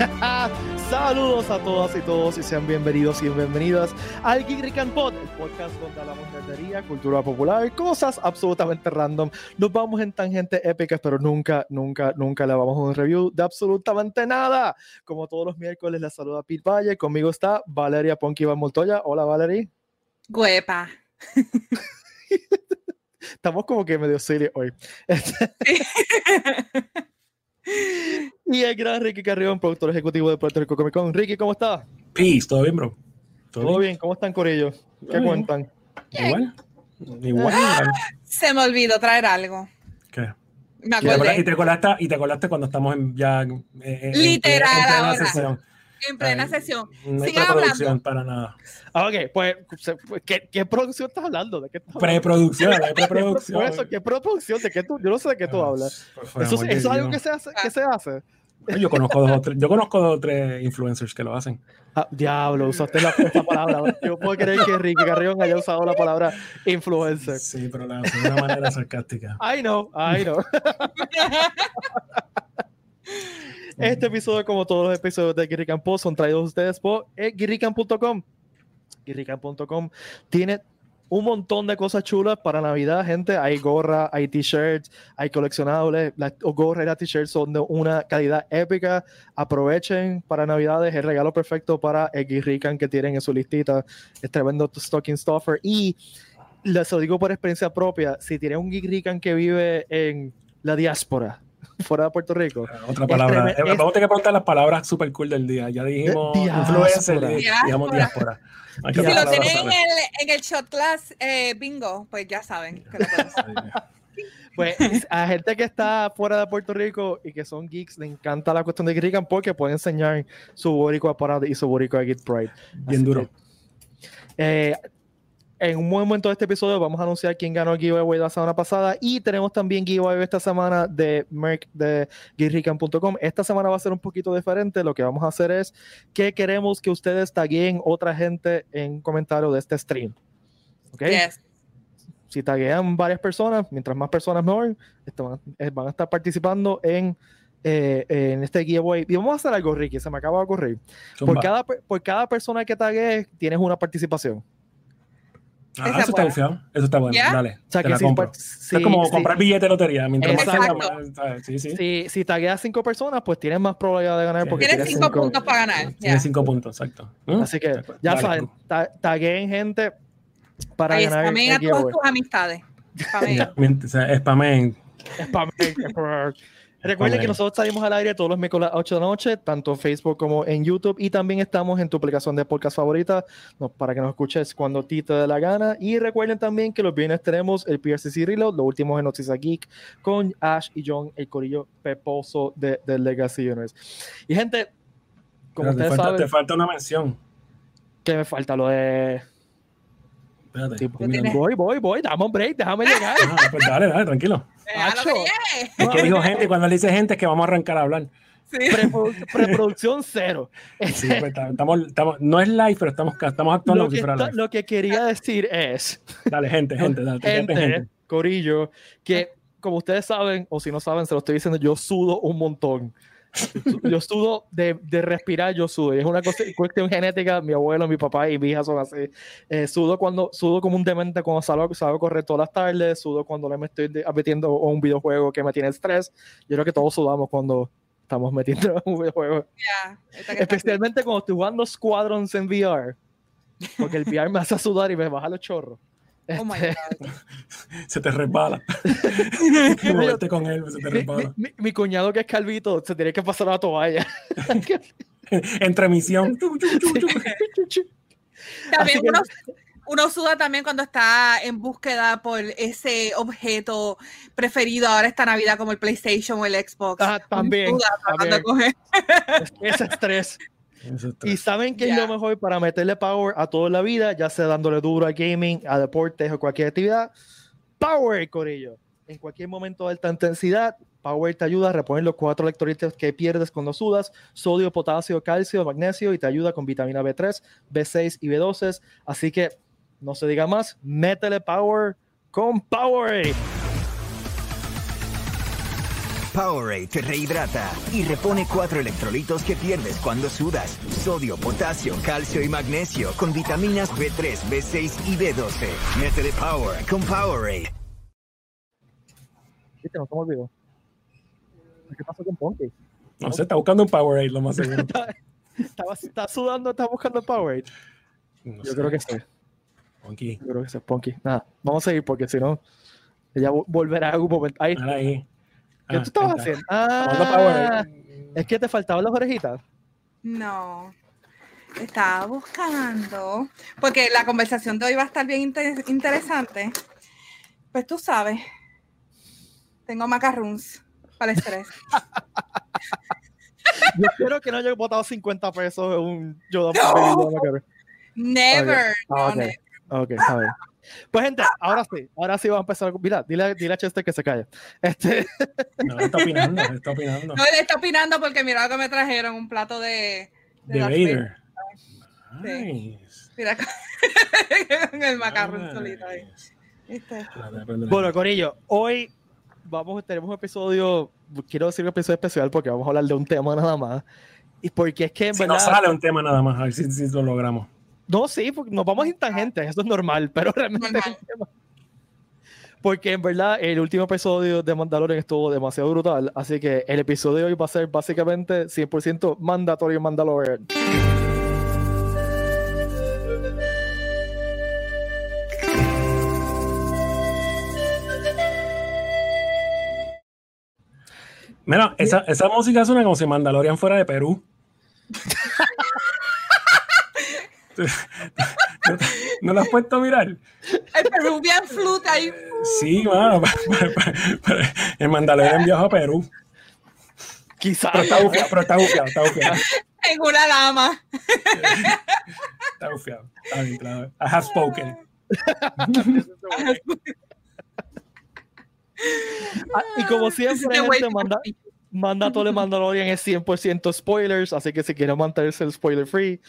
Saludos a todas y todos y sean bienvenidos y bienvenidas al Geek and Pod, el podcast donde hablamos de cultura popular, cosas absolutamente random. Nos vamos en tangentes épicas, pero nunca, nunca, nunca le vamos a un review de absolutamente nada. Como todos los miércoles, les saluda Pete Valle. Conmigo está Valeria Ponky Van Montoya. Hola, Valeria. Guepa. Estamos como que medio serio hoy. y el gran Ricky Carrión, productor ejecutivo de Puerto Rico Comic Con. Ricky, ¿cómo estás? Peace, ¿todo bien, bro? ¿Todo, bien? ¿Cómo están, Corillo? ¿Qué cuentan? Igual. Igual. Se me olvidó traer algo. ¿Qué? Me acordé. Y te colaste, y te colaste cuando estamos en, ya Literal. En, en plena sesión. No hay preproducción para nada. Ah, ok, pues, pues, ¿qué, ¿qué, producción estás hablando? ¿De qué estás preproducción, de preproducción. eso, ¿Qué preproducción? ¿De qué tú? Yo no sé de qué tú ah, hablas. Eso, eso es algo que se hace. Que se hace. Yo conozco dos o tres, yo conozco dos o tres influencers que lo hacen. Ah, diablo, usaste la, esta palabra. Yo puedo creer que Ricky Carrión haya usado la palabra influencer. Sí, pero la, de una manera sarcástica. I know, I know. Este episodio, como todos los episodios de Guirrican Post, son traídos ustedes por eh, guirrican.com. Guirrican.com tiene un montón de cosas chulas para Navidad, gente. Hay gorra, hay t-shirts, hay coleccionables. Las gorras y las t-shirts son de una calidad épica. Aprovechen para Navidades el regalo perfecto para el Guirrican que tienen en su listita. Es tremendo stocking stuffer. Y les lo digo por experiencia propia: si tienen un Guirrican que vive en la diáspora, fuera de Puerto Rico. Ah, otra palabra. Eh, vamos a tener que preguntar las palabras super cool del día. Ya dijimos influencer, digamos diáspora. Si lo tienen en el, en el shot class eh, bingo, pues ya saben que lo Pues a gente que está fuera de Puerto Rico y que son geeks, le encanta la cuestión de Grigan porque puede enseñar su boricua parada y su boricua Git Pride. Bien duro. eh, en un momento de este episodio vamos a anunciar quién ganó el giveaway la semana pasada y tenemos también giveaway esta semana de Merck de Guirrican.com. Esta semana va a ser un poquito diferente. Lo que vamos a hacer es que queremos que ustedes taguen otra gente en comentarios de este stream. ¿Ok? Si taguean varias personas, mientras más personas mejor, eh, van a estar participando en eh, en este giveaway. Y vamos a hacer algo, Ricky, se me acaba de ocurrir. Por cada, por cada persona que tagues, tienes una participación. Ah, eso está bufiado. Eso está bueno. Dale. O sea, que si, es como comprar billete de lotería. Mientras más sí, sí. Si, si tagueas cinco personas, pues tienes más probabilidad de ganar. Porque tienes cinco, puntos para ganar. Tienes cinco puntos, exacto. ¿Mm? Así que ya saben, tagueen gente para Ahí ganar. Spamen a todas tus amistades. Spamen. Spamen. Recuerden que nosotros salimos al aire todos los miércoles a 8 de la noche, tanto en Facebook como en YouTube, y también estamos en tu aplicación de podcast favorita para que nos escuches cuando ti te dé la gana. Y recuerden también que los viernes tenemos el PRCC Reload, lo último en Noticias Geek, con Ash y John, el corillo peposo de, de Legacy Universe. Y gente, como ustedes te falta, Te falta una mención. ¿Qué me falta? Lo de... Espérate. voy, voy, voy, dame un break, déjame llegar. Ah, pues dale, dale, tranquilo. Es que dijo gente, cuando le dice gente es que vamos a arrancar a hablar. Sí. preproducción cero. Sí, pues, estamos, estamos, no es live, pero estamos, estamos actuando lo que, lo que quería decir es. Dale, gente, gente, dale, gente, gente, Corillo, que como ustedes saben, o si no saben, se lo estoy diciendo, yo sudo un montón. Yo sudo de, de, respirar, yo sudo. Es una cuestión genética. Mi abuelo, mi papá y mi hija son así. Eh, sudo cuando sudo como un demente cuando salgo, salgo a correr todas las tardes. Sudo cuando me estoy metiendo un videojuego que me tiene estrés. Yo creo que todos sudamos cuando estamos metiendo un videojuego. Especialmente cuando estoy jugando Squadrons en VR. Porque el VR me hace sudar y me baja los chorros. Oh my este, God. se te resbala. con él, se te resbala. Mi, cuñado que es calvito se tiene que pasar a la toalla. Entre misión. también uno, uno, suda también cuando está en búsqueda por ese objeto preferido ahora esta Navidad como el PlayStation o el Xbox. Ah, también. Ese estrés. Y saben que es lo mejor para meterle power a toda la vida, ya sea dándole duro a gaming, a deportes o cualquier actividad. Power, Corillo. En cualquier momento de alta intensidad, Power te ayuda a reponer los cuatro electrolitos que pierdes cuando sudas: sodio, potasio, calcio, magnesio y te ayuda con vitamina B3, B6 y B12. Así que no se diga más, métele Power con Power. Powerade te rehidrata y repone cuatro electrolitos que pierdes cuando sudas. Sodio, potasio, calcio y magnesio con vitaminas B3, B6 y B12. Métele Power con Powerade. Viste, no se me olvidó. ¿Qué pasó con Ponky? No sé, está buscando un Powerade, lo más seguro. está, sudando, está buscando Powerade. Yo creo que sí. Ponky. Yo creo que sí, Ponky. Nada, vamos a seguir porque si no, ella volverá a algún momento. Ahí. ahí. ¿Qué tú estabas haciendo? Ah, es que te faltaban las orejitas. No. Estaba buscando, porque la conversación de hoy va a estar bien interesante. Pues tú sabes, tengo macarons para el estrés. Yo espero que no haya botado 50 pesos en un yo no. Never. Okay. No, okay. a ver. Pues gente, ahora sí, ahora sí vamos a empezar. Mira, dile, dile a Chester que se calle. Este... No, está opinando, está opinando. No, él está opinando porque mira lo que me trajeron, un plato de... De, Vader. Nice. Mira, el macarrón solito ahí. Bueno, Corillo, hoy vamos, tenemos un episodio, quiero decir un episodio especial porque vamos a hablar de un tema nada más. Y porque es que en si verdad. No sale un tema nada más, a ver si, si lo logramos. No, sí, porque nos vamos intangentes, eso es normal, pero realmente. Porque en verdad el último episodio de Mandalorian estuvo demasiado brutal, así que el episodio de hoy va a ser básicamente 100% mandatorio Mandalorian. Mira, esa, esa música suena como si Mandalorian fuera de Perú. ¿No, lo has puesto a mirar? El Peruvian Flute ahí. Sí, mano. El Mandalorian viajó a Perú. Quizás. Pero está bufiado, pero está bufiado, está bufiado. En una dama. Está bufiado. Está bien, claro. I have spoken. Ah, y como siempre, gente, manda, manda todo el Mandalorian es 100% spoilers, así que si quieren mantenerse el spoiler free,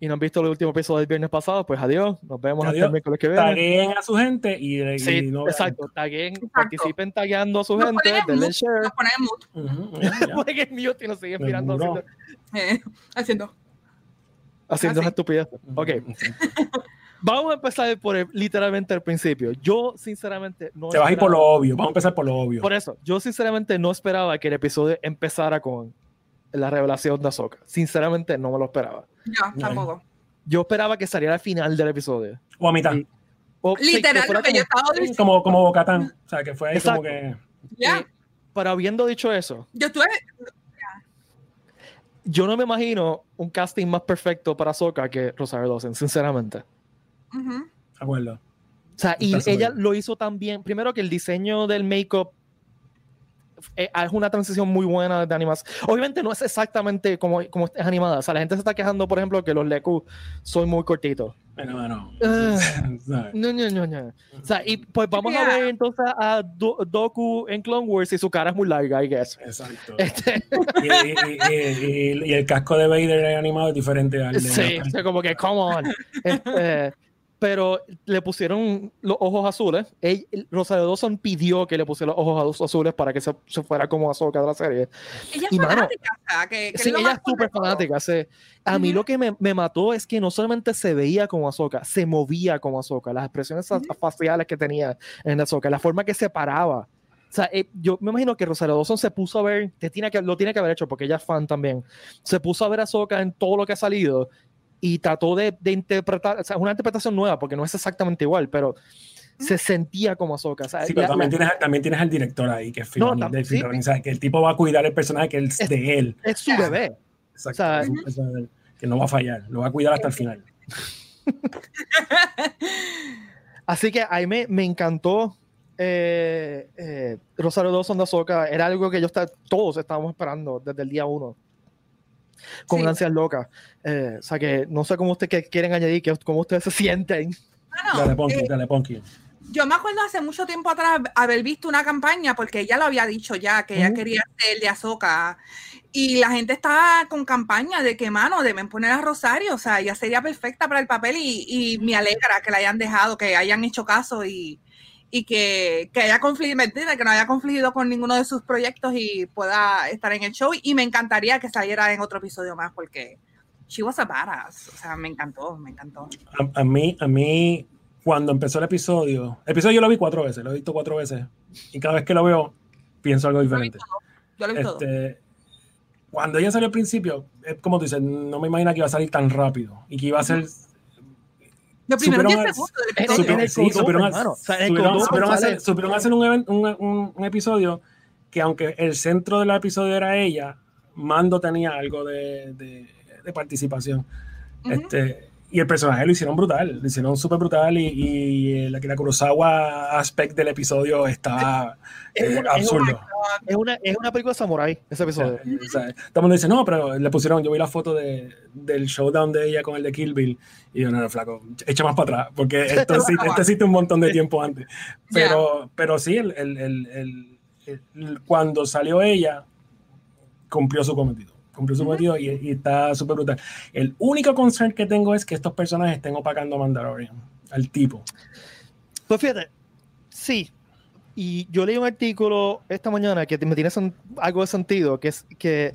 y no han visto el último episodio del viernes pasado, pues adiós, nos vemos hasta el miércoles que viene. Taguen a su gente y, y sí, no exacto, taguen, participen tagueando a su gente, denle share. Nos ponemos mute. que mute y nos siguen mirando. Haciendo, eh, haciendo. Haciendo esa estupidez. Ok. Vamos a empezar por literalmente el principio. Yo, sinceramente, no. Te vas a ir por lo obvio. Vamos a empezar por lo obvio. Por eso, yo, sinceramente, no esperaba que el episodio empezara con la revelación de Ahsoka. Sinceramente, no me lo esperaba. No, tampoco. Yo esperaba que saliera al final del episodio. O a mitad. Literal, lo que yo estaba diciendo. Como, como Bocatán. O sea, que fue ahí como que. Ya. Eh, pero habiendo dicho eso. Yo estuve. Yo no me imagino un casting más perfecto para Ahsoka que Rosario Dawson, sinceramente. Uh Acuerdo. O sea, y ella lo hizo tan bien. Primero que el diseño del make-up eh, es una transición muy buena de animación. Obviamente no es exactamente como, como es animada. O sea, la gente se está quejando, por ejemplo, que los Leku son muy cortitos. Bueno, bueno. Ah, no, no, no, no. O sea, y pues vamos a ver entonces a Doku en Clone Wars y su cara es muy larga, I guess. Exacto. Este... Y, y, el casco de Vader animado es diferente al de... Sí, o sea, como que, come on. Este, pero le pusieron los ojos azules. Rosario Dawson pidió que le pusiera los ojos azules para que se, fuera como Azoka de la serie. Ella es fanática, que, sí, ella es súper fanática. A mí lo que me, me, mató es que no solamente se veía como Azoka, se movía como Azoka. Las expresiones faciales que tenía en Azoka, la forma que se paraba. O sea, eh, yo me imagino que Rosario Dawson se puso a ver, que tiene que, lo tiene que haber hecho porque ella es fan también, se puso a ver a Azoka en todo lo que ha salido y trató de, de interpretar, o sea, una interpretación nueva, porque no es exactamente igual, pero se sentía como Ahsoka. sí, pero también, tienes, también tienes al director ahí, que es Filoni, no, del que el tipo va a cuidar el personaje que es, de él. Es su bebé. Exacto, o sea, que no va a fallar, lo va a cuidar hasta el final. Así que ahí me, me encantó eh, eh, Rosario Dawson de Ahsoka, era algo que yo está, todos estábamos esperando desde el día uno con sí. ansias locas. Eh, o sea que no sé cómo ustedes quieren añadir, que, cómo ustedes se sienten. dale, Ponky, eh, dale, Ponky. Yo me acuerdo hace mucho tiempo atrás haber visto una campaña, porque ella lo había dicho ya, que ella quería ser de Azoka. Y la gente estaba con campaña de que, mano, deben poner a Rosario, o sea, ella sería perfecta para el papel y, y me alegra que la hayan dejado, que hayan hecho caso y, y que, que haya confligido, que no haya confligido con ninguno de sus proyectos y pueda estar en el show. Y me encantaría que saliera en otro episodio más porque she was a badass. O sea, me encantó, me encantó. A, a mí, a mí, cuando empezó el episodio, el episodio yo lo vi cuatro veces, lo he visto cuatro veces. Y cada vez que lo veo, pienso algo diferente. Yo lo vi todo. Este, cuando ella salió al principio, es como tú dices, no me imagino que iba a salir tan rápido y que iba a ser lo primero que se Sí, supieron, hacer, un, un, un, episodio que aunque el centro del episodio era ella, Mando tenía algo de, de, de participación. este, y el personaje lo hicieron brutal, lo hicieron súper brutal y, y, la, la Kurosawa aspect del episodio está eh, absurdo. Es una, es una, película de samurai, ese episodio. O sea, todo el mundo dice, no, pero le pusieron, yo vi la foto de, del showdown de ella con el de Kill Bill y yo, no, no, flaco, echa más para atrás, porque esto existe, existe un montón de tiempo antes. Pero, pero sí, el, el, el, cuando salió ella, cumplió su cometido cumplió su cometido y, está súper brutal. El único concern que tengo es que estos personajes estén opacando a Mandalorian, al tipo. Pues fíjate, sí. Y yo leí un artículo esta mañana que me tiene algo de sentido, que es que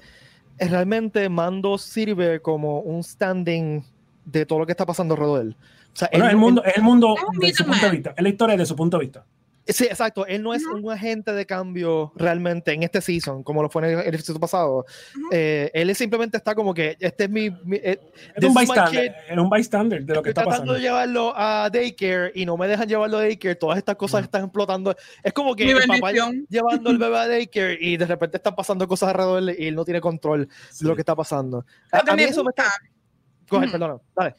realmente Mando sirve como un standing de todo lo que está pasando alrededor de él. O sea, el, mundo, es el mundo de su punto de vista, es la historia de su punto de vista. Sí, exacto. Él no es un agente de cambio realmente en este season, como lo fue en el, episodio pasado. eh, él simplemente está como que este es mi. Eh, es un bystander, es un bystander de lo que está pasando. tratando de llevarlo a daycare y no me dejan llevarlo a daycare. Todas estas cosas están explotando. Es como que el papá llevando el bebé a daycare y de repente están pasando cosas alrededor y él no tiene control de lo que está pasando. A, mí eso me está. Coge, perdón, dale.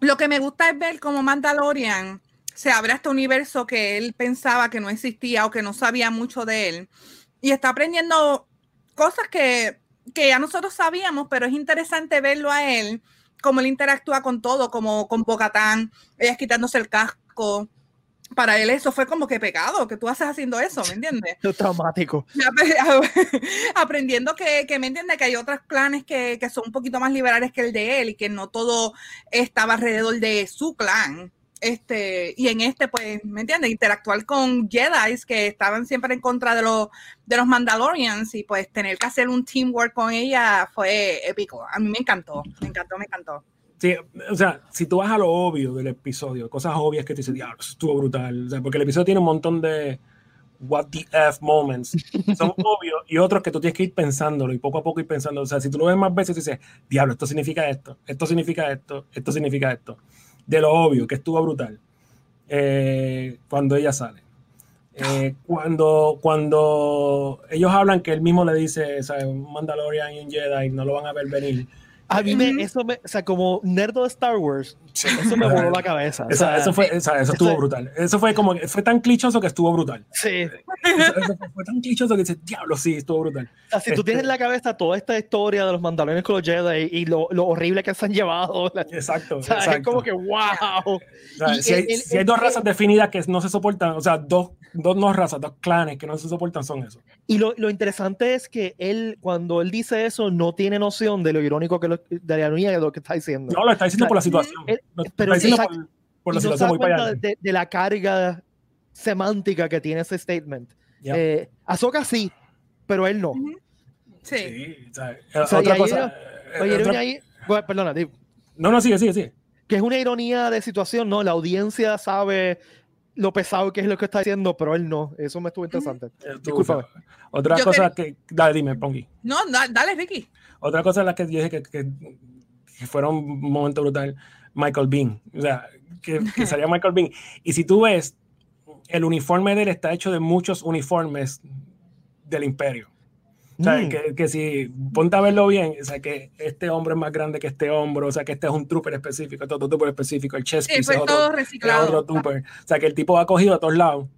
Lo que me gusta es ver como Mandalorian se abre este universo que él pensaba que no existía o que no sabía mucho de él. Y está aprendiendo cosas que, que ya nosotros sabíamos, pero es interesante verlo a él, cómo él interactúa con todo, como con Bocatán, ella quitándose el casco. Para él eso fue como que pegado, que tú haces haciendo eso, ¿me entiendes? Es traumático. Aprendiendo que, que, me entiende que hay otros planes que, que son un poquito más liberales que el de él y que no todo estaba alrededor de su clan este, y en este, pues, ¿me entiendes? Interactuar con Jedi que estaban siempre en contra de los, de los Mandalorians y pues tener que hacer un teamwork con ella fue épico. A mí me encantó, me encantó, me encantó. Sí, o sea, si tú vas a lo obvio del episodio, cosas obvias que te dicen, diablo, estuvo brutal. O sea, porque el episodio tiene un montón de what the F moments. Son obvios y otros que tú tienes que ir pensándolo y poco a poco ir pensando. O sea, si tú lo ves más veces, dices, diablo, esto significa esto, esto significa esto, esto significa esto de lo obvio, que estuvo brutal, eh, cuando ella sale. Eh, cuando, cuando ellos hablan que él mismo le dice, un Mandalorian y un Jedi no lo van a ver venir, a mí me, eso me, o sea, como nerdo de Star Wars, eso me voló la cabeza. eso fue, eso estuvo brutal. Eso fue como, fue tan clichoso que estuvo brutal. Sí. Eso, fue tan clichoso que dice, diablo, sí, estuvo brutal. O sea, si tú tienes en la cabeza toda esta historia de los mandalones con los Jedi y lo, lo horrible que se han llevado. Exacto. O sea, exacto. Es como que, wow. si, hay, si, hay, dos razas definidas que no se soportan, o sea, dos, dos no razas, dos clanes que no se soportan son eso. Y lo, lo interesante es que él, cuando él dice eso, no tiene noción de lo irónico que lo, de la ironía de lo que está diciendo. No, lo está diciendo por la situación. pero está diciendo por, por, la situación muy de, de, la carga semántica que tiene ese statement. Yeah. Eh, Ahsoka sí, pero él no. Sí. sí o sea, o sea, otra cosa. Oye, otra... ahí, bueno, perdona, digo. No, no, sigue, sigue, sigue. Que es una ironía de situación, ¿no? La audiencia sabe lo pesado que es lo que está diciendo, pero él no. Eso me estuvo interesante. Disculpa. Otra yo cosa que... que... Dale, dime, Pongi. No, dale, Ricky. Otra cosa en la que yo dije que, que, que fueron un momento brutal, Michael Bean. O sea, que, que salía Michael Bean. Y si tú ves, el uniforme de él está hecho de muchos uniformes del imperio. O sea, mm. que, que, si ponte a verlo bien, o sea, que este hombre es más grande que este hombro, o sea, que este es un trooper específico, este otro trooper específico, el chest sí, es otro, reciclado. otro trooper. O sea, que el tipo ha cogido a todos lados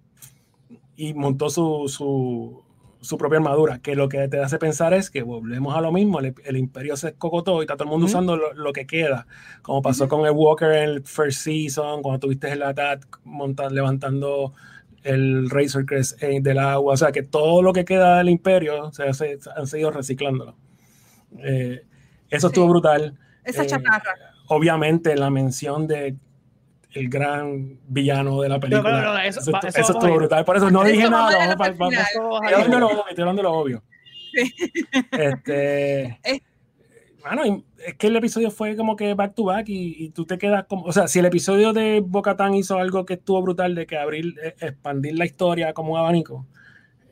y montó su, su, su, propia armadura, que lo que te hace pensar es que volvemos a lo mismo, el, el imperio se cocotó y está todo el mundo mm. usando lo, lo, que queda, como pasó mm. con el Walker en el first season, cuando tuviste el montando, levantando el Razor Crest del agua, o sea que todo lo que queda del imperio se, se han seguido reciclándolo. Eh, eso sí. estuvo brutal. Esa eh, chatarra. Obviamente la mención de el gran villano de la película. No, no, no, eso- eso, eso estuvo brutal. Por eso no dije nada. vamos vamos- Estoy hablando de lo obvio, estoy hablando de lo obvio. Sí. Este. Bueno, es que el episodio fue como que back to back y, y tú te quedas como. O sea, si el episodio de Bocatán hizo algo que estuvo brutal de que abrir, eh, expandir la historia como un abanico.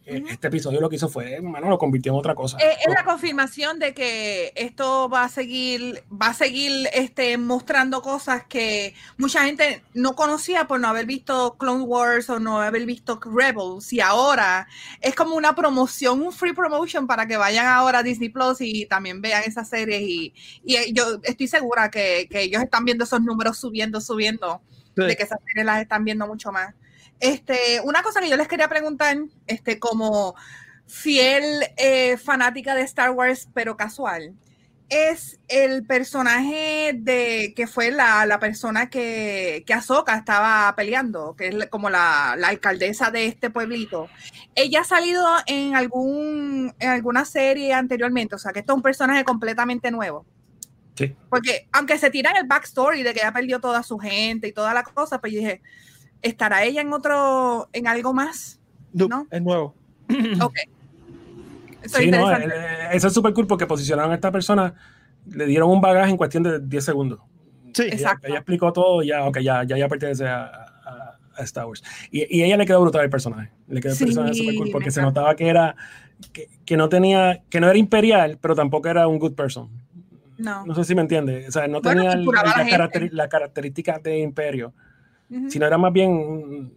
Este episodio lo que hizo fue, bueno, lo convirtió en otra cosa. Eh, es la confirmación de que esto va a seguir, va a seguir este, mostrando cosas que mucha gente no conocía por no haber visto Clone Wars o no haber visto Rebels. Y ahora es como una promoción, un free promotion para que vayan ahora a Disney Plus y también vean esas series. Y, y eh, yo estoy segura que, que ellos están viendo esos números subiendo, subiendo de que esas series las están viendo mucho más. Este, una cosa que yo les quería preguntar, este, como fiel eh, fanática de Star Wars, pero casual, es el personaje de que fue la, la persona que, que Ahsoka estaba peleando, que es como la, la alcaldesa de este pueblito. Ella ha salido en algún en alguna serie anteriormente, o sea que esto es un personaje completamente nuevo. Sí. Porque aunque se tiran el backstory de que ella perdió toda su gente y toda la cosa, pues yo dije, ¿estará ella en otro, en algo más? No, ¿no? Es nuevo. Ok. Eso es Sí, no, interesante. eh, eso es súper cool porque posicionaron a esta persona, le dieron un bagaje en cuestión de 10 segundos. Sí. Ella, Exacto. ella explicó todo y ya, ok, ya, ya, ya pertenece a, a- a Star Wars. Y, y ella le quedó brutal el personaje. Le quedó el Sí, personaje súper cool porque se notaba que era, que, que no tenía, que no era imperial, pero tampoco era un good person. No. No sé si me entiende. O sea, no Bueno, tenía la la, la característica de imperio, Sino era más bien un-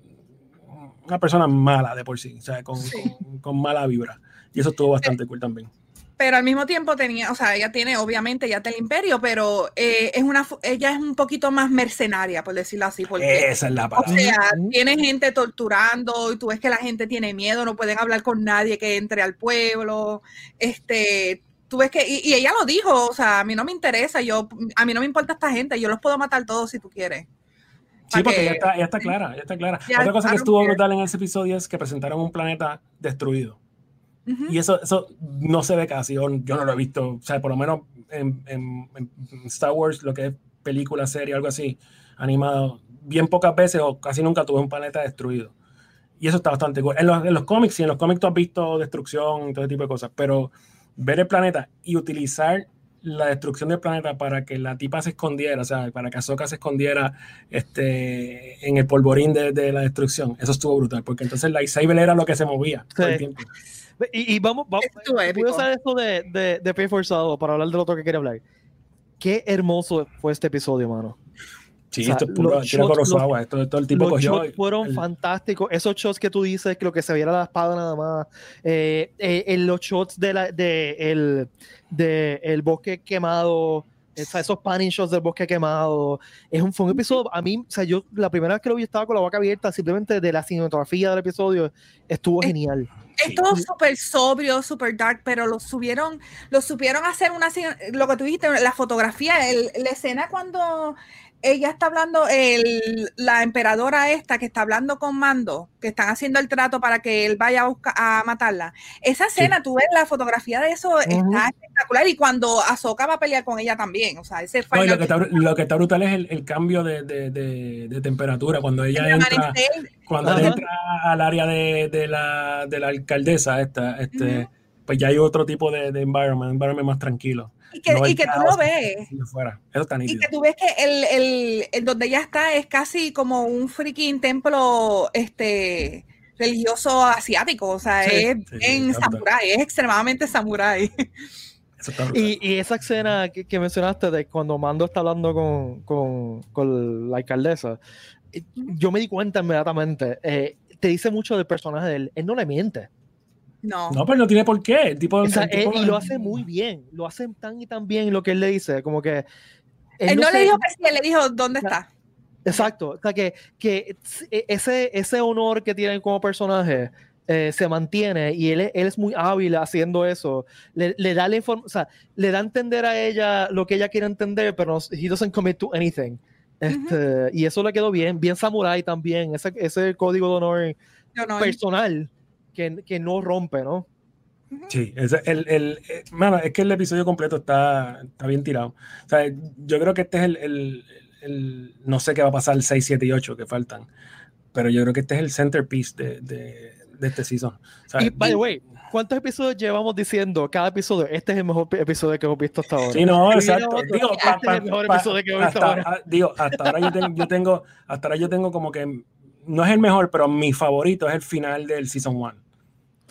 una persona mala de por sí, o sea, con, Sí. con- con mala vibra. Y eso estuvo bastante cool también. Pero al mismo tiempo tenía, o sea, ella tiene, obviamente, ya del imperio, pero eh, es una, ella es un poquito más mercenaria, por decirlo así, porque, Esa es la o palabra. sea, Ujú. tiene gente torturando y tú ves que la gente tiene miedo, no pueden hablar con nadie que entre al pueblo, este, tú ves que, y, y ella lo dijo, o sea, a mí no me interesa, yo, a mí no me importa esta gente, yo los puedo matar todos si tú quieres. Sí, porque que- ella está, ella está clara, ella está clara. Ya, Otra cosa que estuvo brutal en ese episodio es que presentaron un planeta destruido. Ujú. Y eso, eso no se ve casi, yo no lo he visto, o sea, por lo menos en, en- en Star Wars, lo que es película, serie, algo así, animado, bien pocas veces o casi nunca tuve un planeta destruido. Y eso está bastante cool. En los, en los cómics, sí, en los cómics tú has visto destrucción y todo ese tipo de cosas, pero ver el planeta y utilizar la destrucción del planeta para que la tipa se escondiera, o sea, para que Ahsoka se escondiera este, en el polvorín de, de la destrucción, eso estuvo brutal, porque entonces el lightsaber era lo que se movía todo el tiempo. Y, y vamos, vamos voy a usar esto de, de, de Pay forzado para hablar del otro que quería hablar. Qué hermoso fue este episodio, mano. Sí, O sea, esto es puro, los shots- Kurosawa, esto, todo el tipo Los cogió shots fueron el- fantásticos. Esos shots que tú dices, que lo que se viera la espada nada más. Eh, eh, en los shots de la, de el, de el bosque quemado. esa- esos panning shots del bosque quemado. Es un, fue un episodio. A mí, o sea, yo la primera vez que lo vi estaba con la boca abierta, simplemente de la cinematografía del episodio. Estuvo Es- genial. Es todo súper sobrio, súper dark, pero lo subieron, lo supieron hacer una, lo que tú dijiste, la fotografía, el- la escena cuando ella está hablando, el, la emperadora esta que está hablando con Mando, que están haciendo el trato para que él vaya a, buscar, a matarla. Esa escena, tú ves la fotografía de eso, está espectacular. Y cuando Ahsoka va a pelear con ella también, o sea, ese No, lo, que está, lo que está brutal es el, el cambio de, de- de- de temperatura cuando ella el entra, cuando entra al área de, de la, de la alcaldesa esta, este, pues ya hay otro tipo de, de environment, environment más tranquilo. Y que, No y que tú lo ves. de fuera. Eso está Y que tú ves que el, el, el donde ella está es casi como un freaking templo este religioso asiático, o sea, Sí, es sí, en samurái, es extremadamente samurái. Y, y esa escena que, que mencionaste de cuando Mando está hablando con, con, con la alcaldesa, eh, yo me di cuenta inmediatamente. eh, te dice mucho del personaje de él. Él no le miente. No. No, pero no tiene por qué. El tipo, O sea, el tipo- él- y lo hace muy bien. Lo hace tan y tan bien lo que él le dice. Como que. él no se- le dijo que sí, él le dijo dónde está. Exacto. O sea, que, que e- ese, ese honor que tiene como personaje eh, se mantiene y él, es- él es muy hábil haciendo eso. Le, le da la inform- o sea, le da a entender a ella lo que ella quiere entender, pero no, he doesn't commit to anything. Este, Y eso le quedó bien, bien samurai también, ese, ese código de honor Yo no. personal que, que no rompe, ¿no? Sí, ese- el, el, eh, mano, es que el episodio completo está, está bien tirado. O sea, yo creo que este es el, el- el, no sé qué va a pasar el 6, 7 y 8 que faltan, pero yo creo que este es el centerpiece de, de, de este season. O sea, Y, by the way, ¿cuántos episodios llevamos diciendo cada episodio? Este es el mejor episodio que hemos visto hasta ahora. Sí, no, exacto. Digo, este pa- es pa- el mejor pa- episodio que hemos visto hasta, ahora. ah, digo, hasta ahora yo, tengo, yo tengo, hasta ahora yo tengo como que no es el mejor, pero mi favorito es el final del season 1.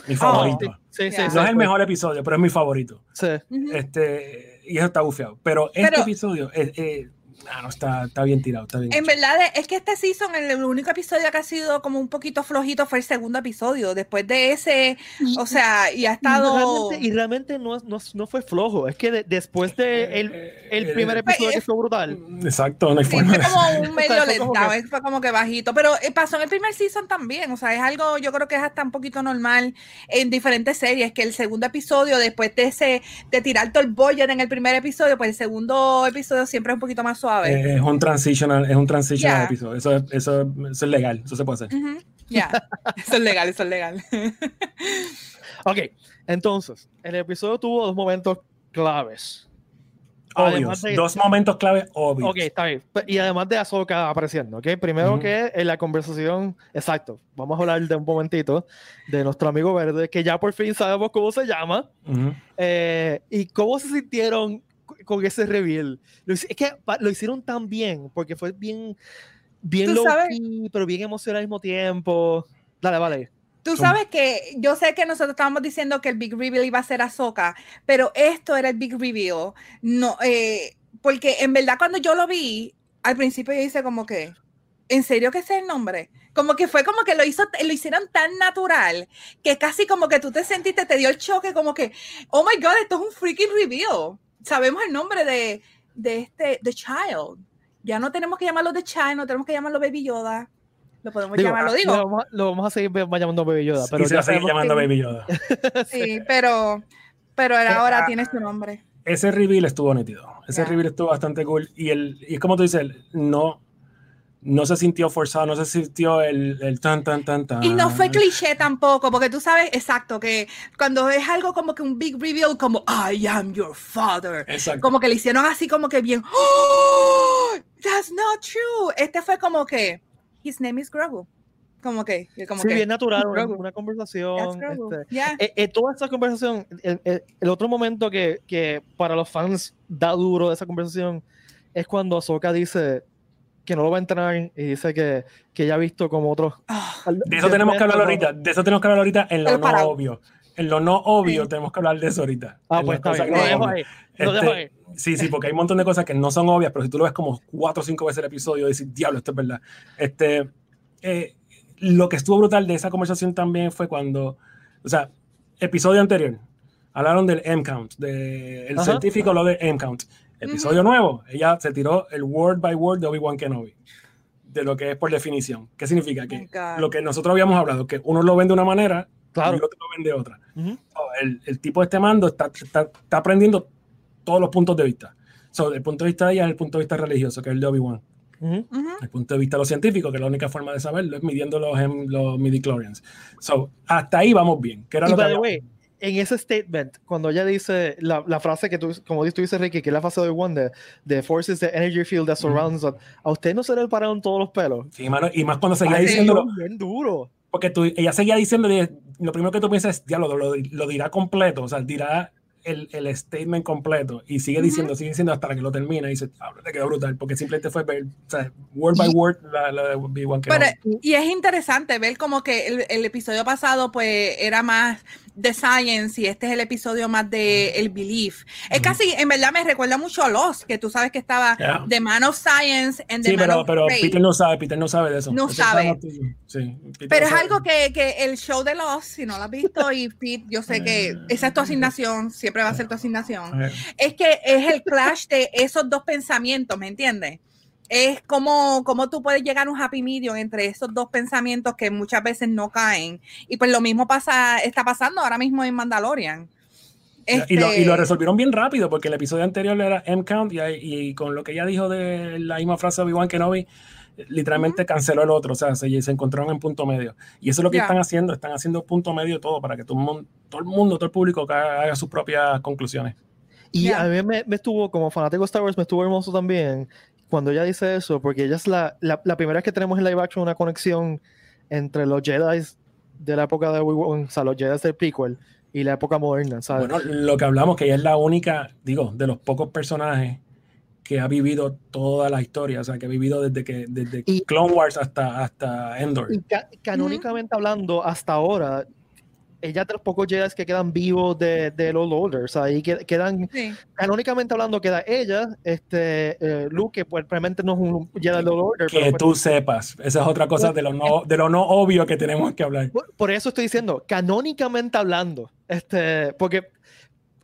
Mi favorito. Sí, sí, Ya. sí. no es el mejor episodio, pero es mi favorito. Sí. Este, y eso está bufiado. Pero este Pero- episodio eh, no, está, está bien tirado, está bien. En hecho. verdad es que este season, el, el único episodio que ha sido como un poquito flojito fue el segundo episodio. Después de ese, o sea, y ha Y estado... realmente, y realmente no, no, no fue flojo. Es que de- después de el, el Eh, primer eh, episodio eh, que fue brutal. Exacto, no hay Sí, forma fue de- como un medio Fue como lento, que- fue como que bajito, pero eh, pasó en el primer season también, o sea, es algo, yo creo que es hasta un poquito normal en diferentes series, que el segundo episodio, después de ese, de tirar todo el boyer en el primer episodio, pues el segundo episodio siempre es un poquito más suave. Eh, es un transitional, es un transitional Ya. episodio. Eso, es- eso, eso es legal, eso se puede hacer. Ya, eso es legal, eso es legal. Ok, entonces, el episodio tuvo dos momentos claves. Obvios. De- Dos momentos clave obvios. Ok, está bien. Y además de Ahsoka apareciendo, ¿ok? Primero que en la conversación, exacto, vamos a hablar de un momentito de nuestro amigo verde, que ya por fin sabemos cómo se llama eh, y cómo se sintieron con ese reveal. Lo, es que lo hicieron tan bien, porque fue bien, bien low key, pero bien emocional al mismo tiempo. Dale, vale. Tú sabes que yo sé que nosotros estábamos diciendo que el big reveal iba a ser Ahsoka, pero esto era el big reveal. No, eh, porque en verdad cuando yo lo vi, al principio yo hice como que, ¿en serio que ese es el nombre? Como que fue como que lo hizo, lo hicieron tan natural que casi como que tú te sentiste, te dio el choque, como que, oh my god, esto es un freaking reveal. Sabemos el nombre de, de este, The Child. Ya no tenemos que llamarlo The Child, no tenemos que llamarlo Baby Yoda. Lo podemos Digo, llamarlo, ah, digo. Lo vamos, a, lo vamos a seguir llamando Baby Yoda, pero y se va a seguir llamando que- Baby Yoda. Sí, pero, pero Eh, ahora ah, tiene su nombre. Ese reveal estuvo nítido. Ese Ya. reveal estuvo bastante cool. Y, el, y es como tú dices, no, no se sintió forzado, no se sintió el, el tan, tan, tan, tan. Y no fue cliché tampoco, porque tú sabes, exacto, que cuando es algo como que un big reveal, como I am your father, Exacto. como que le hicieron así como que bien, oh, that's not true. Este fue como que, his name is Grogu. Como que, como Sí, que, bien natural, una, una "That's conversación. Grogu". este, Yeah. Eh, eh, toda esa conversación, el, el- el otro momento que, que para los fans da duro de esa conversación es cuando Ahsoka dice que no lo va a entrenar y dice que, que ya ha visto como otros. Ah, De eso tenemos que hablar ahorita. De eso tenemos que hablar ahorita en lo no para- obvio. En lo no obvio Sí. tenemos que hablar de eso ahorita. Ah, En pues está bien. Lo dejo ahí. Lo dejo Este, ahí. Sí, sí, porque hay un montón de cosas que no son obvias, pero si tú lo ves como cuatro o cinco veces el episodio, dices, diablo, esto es verdad. Este, eh, lo que estuvo brutal de esa conversación también fue cuando, o sea, episodio anterior, hablaron del M-Count, del Ajá. científico lo de M-Count. Episodio nuevo, ella se tiró el word by word de Obi-Wan Kenobi, de lo que es por definición. ¿Qué significa? Que lo que nosotros habíamos hablado, que uno lo ven de una manera Claro. y el otro lo ven de otra. So, el, el tipo de este mando está, está, está aprendiendo todos los puntos de vista. So, el punto de vista de ella es el punto de vista religioso, que es el de Obi-Wan. El punto de vista de los científicos, que la única forma de saberlo, es midiendo los, los midichlorians. So, hasta ahí vamos bien. Que era Y lo que the way, en ese statement, cuando ella dice la, la frase que tú, como tú dices, Ricky, que es la frase de One de, Forces, the energy field that surrounds us, a usted no se le pararon todos los pelos. Sí, mano, y más cuando seguía diciéndolo, bien duro. porque tú, ella seguía diciendo, lo primero que tú piensas es, diablo, lo, lo dirá completo, o sea, dirá el, el statement completo, y sigue diciendo, sigue diciendo hasta que lo termina, y dice, ah, te quedó brutal, porque simplemente fue ver, o sea, word by word, la, la de Obi-Wan Pero, Kenobi. y es interesante ver como que el, el episodio pasado pues era más de science y este es el episodio más de el belief. Es casi, en verdad me recuerda mucho a Lost, que tú sabes que estaba Yeah. The Man of Science and The Sí, Man pero, of pero Faith. Peter no sabe, Peter no sabe de eso. No sabe. Sí, Pero no es sabe. algo que, que el show de Lost, si no lo has visto, y Pete, yo sé que esa es tu asignación, siempre va a ser tu asignación. Eh, es que es el clash de esos dos pensamientos, ¿me entiendes? Es como, como tú puedes llegar a un happy medium entre esos dos pensamientos que muchas veces no caen. Y pues lo mismo pasa, está pasando ahora mismo en Mandalorian. Y, lo, y lo Este, resolvieron bien rápido porque el episodio anterior era M-Count y, y con lo que ella dijo de la misma frase de Obi-Wan Kenobi, literalmente canceló el otro, o sea, se, se encontraron en punto medio. Y eso es lo que Ya. están haciendo, están haciendo punto medio todo para que todo el mundo, todo el, mundo, todo el público haga, haga sus propias conclusiones. Y Ya. a mí me, me estuvo, como fanático de Star Wars, me estuvo hermoso también cuando ella dice eso, porque ella es la, la, la primera vez que tenemos en live action una conexión entre los Jedi de la época de o sea, los Jedi del prequel y la época moderna, ¿sabes? Bueno, lo que hablamos, que ella es la única, digo, de los pocos personajes que ha vivido toda la historia, o sea, que ha vivido desde que desde Y- Clone Wars hasta, hasta Endor. Y ca- canónicamente hablando, hasta ahora, ella de los pocos Jedi que quedan vivos de, de los Orders, ahí que- quedan, Sí. canónicamente hablando, queda ella, este, eh, Luke, que pues realmente no es un Jedi de los Orders, Que pero pues, tú sepas, esa es otra cosa de lo no, de lo no obvio que tenemos que hablar. Por, por eso estoy diciendo, canónicamente hablando, este, porque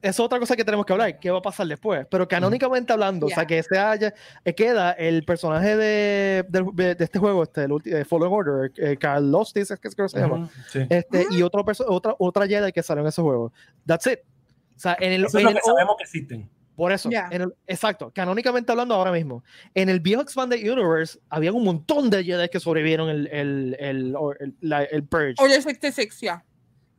es otra cosa que tenemos que hablar, qué va a pasar después, pero canónicamente hablando, o sea, que se haya, eh, queda el personaje de, de, de este juego, este, el ulti- eh, Fallen Order, eh, Carl Lostis, es que es que se llama, Ujú, sí. este, y otro perso- otra, otra Jedi que salió en ese juego. That's it. O sea, en el, Eso es en lo el- que sabemos que existen. por eso, Ya. en el- exacto, canónicamente hablando ahora mismo, en el viejo Expanded Universe había un montón de Jedi que sobrevivieron el, el, el, el, la- el Purge. Order 66, ya.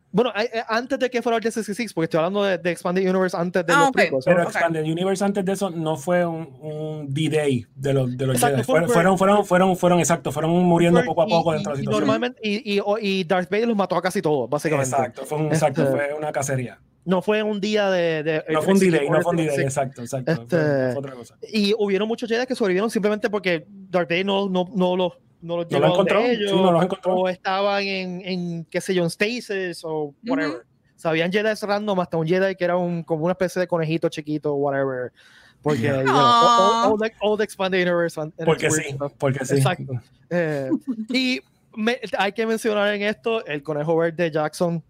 Bueno, eh, eh, antes de que fuera el 66, porque estoy hablando de, de Expanded Universe antes de Ah, los ok. prequels, Pero. Expanded Universe antes de eso no fue un, un D-Day de los, de los Exacto, Jedi. Fueron, fueron, fueron, fueron, fueron, exacto, fueron muriendo poco a poco y- dentro de la situación. normalmente, y, y, Darth Vader los mató a casi todos, básicamente. Exacto, fue un, Este- exacto, fue una cacería. No fue un día de. de- No fue un D-Day, no fue un sí. exacto, exacto. fue- Este- fue otra cosa. Y hubieron muchos Jedi que sobrevivieron simplemente porque Darth Vader no, no, no los no los No llevó lo encontró, ellos, sí, no los encontró. o estaban en, en, qué sé yo, en stasis o whatever. O sea, habían Jedi random hasta un Jedi que era un, como una especie de conejito chiquito, whatever. Porque, you know, all, the, all the expanded universe and- and Porque sí, stuff. porque sí. Exacto. Eh, y me- hay que mencionar en esto el conejo verde Jackson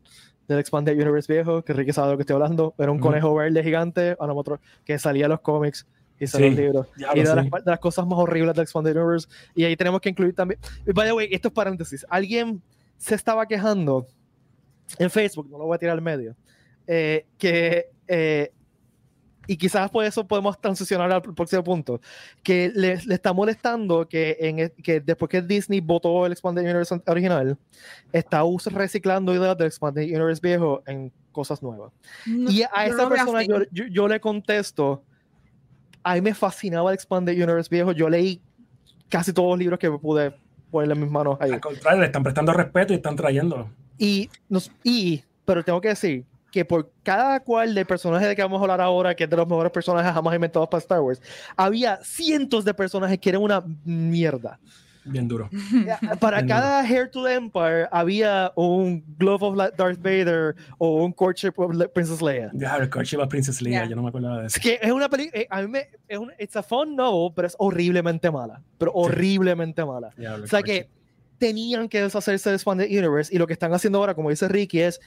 del Expanded Universe viejo, que Ricky sabe de lo que estoy hablando. Era un conejo verde gigante a nosotros, que salía en los cómics en Sí, los libros. y de las, sé. de las cosas más horribles del Expanded Universe. Y ahí tenemos que incluir también. y By the way, esto es paréntesis. Alguien se estaba quejando en Facebook, no lo voy a tirar al medio, eh, que. eh, y quizás por eso podemos transicionar al próximo punto, que le, le está molestando que, en, el- que después que Disney votó el Expanded Universe original, está us- reciclando ideas del Expanded Universe viejo en cosas nuevas. No, Y a esa veo persona yo, yo, yo le contesto, a mí me fascinaba el Expanded Universe viejo, yo leí casi todos los libros que pude ponerle en mis manos ahí. Al contrario, le están prestando respeto y están trayéndolo. Y, nos, y, pero tengo que decir que por cada cual del personaje de que vamos a hablar ahora, que es de los mejores personajes jamás inventados para Star Wars, había cientos de personajes que eran una mierda. Bien duro. Para Bien cada Hair to the Empire había un Glove of Darth Vader o un Courtship of Le- Princess Leia. Ya, el Courtship of Princess Leia, Ya. yo no me acordaba de eso. Es que es una película, a mí me, es un, it's a fun novel, pero es horriblemente mala, pero horriblemente mala. Ya, el O sea que tenían que deshacerse del Expanded Universe y lo que están haciendo ahora, como dice Ricky, es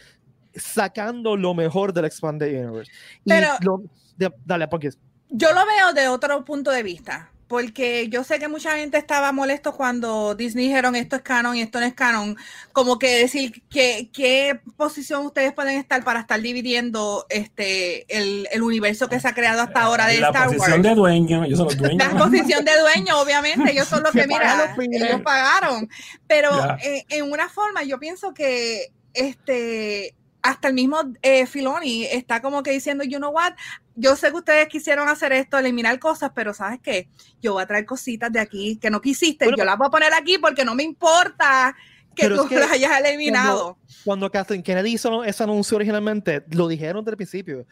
sacando lo mejor del Expanded Universe. Y Pero- lo- de- dale, porque Yo lo veo de otro punto de vista, porque yo sé que mucha gente estaba molesto cuando Disney dijeron esto es canon y esto no es canon, como que decir que, qué posición ustedes pueden estar para estar dividiendo este el, el universo que se ha creado hasta ahora de la Star posición Wars. de dueño, ellos son los dueños. La posición de dueño, obviamente, ellos son los Que mira, ellos pagaron. Pero eh, en una forma, yo pienso que este hasta el mismo eh, Filoni está como que diciendo, you know what, yo sé que ustedes quisieron hacer esto, eliminar cosas, pero ¿sabes qué? Yo voy a traer cositas de aquí que no quisiste, Bueno, yo las voy a poner aquí porque no me importa que es tú que las hayas eliminado. cuando Kathleen Kennedy hizo ese anuncio originalmente, lo dijeron desde el principio.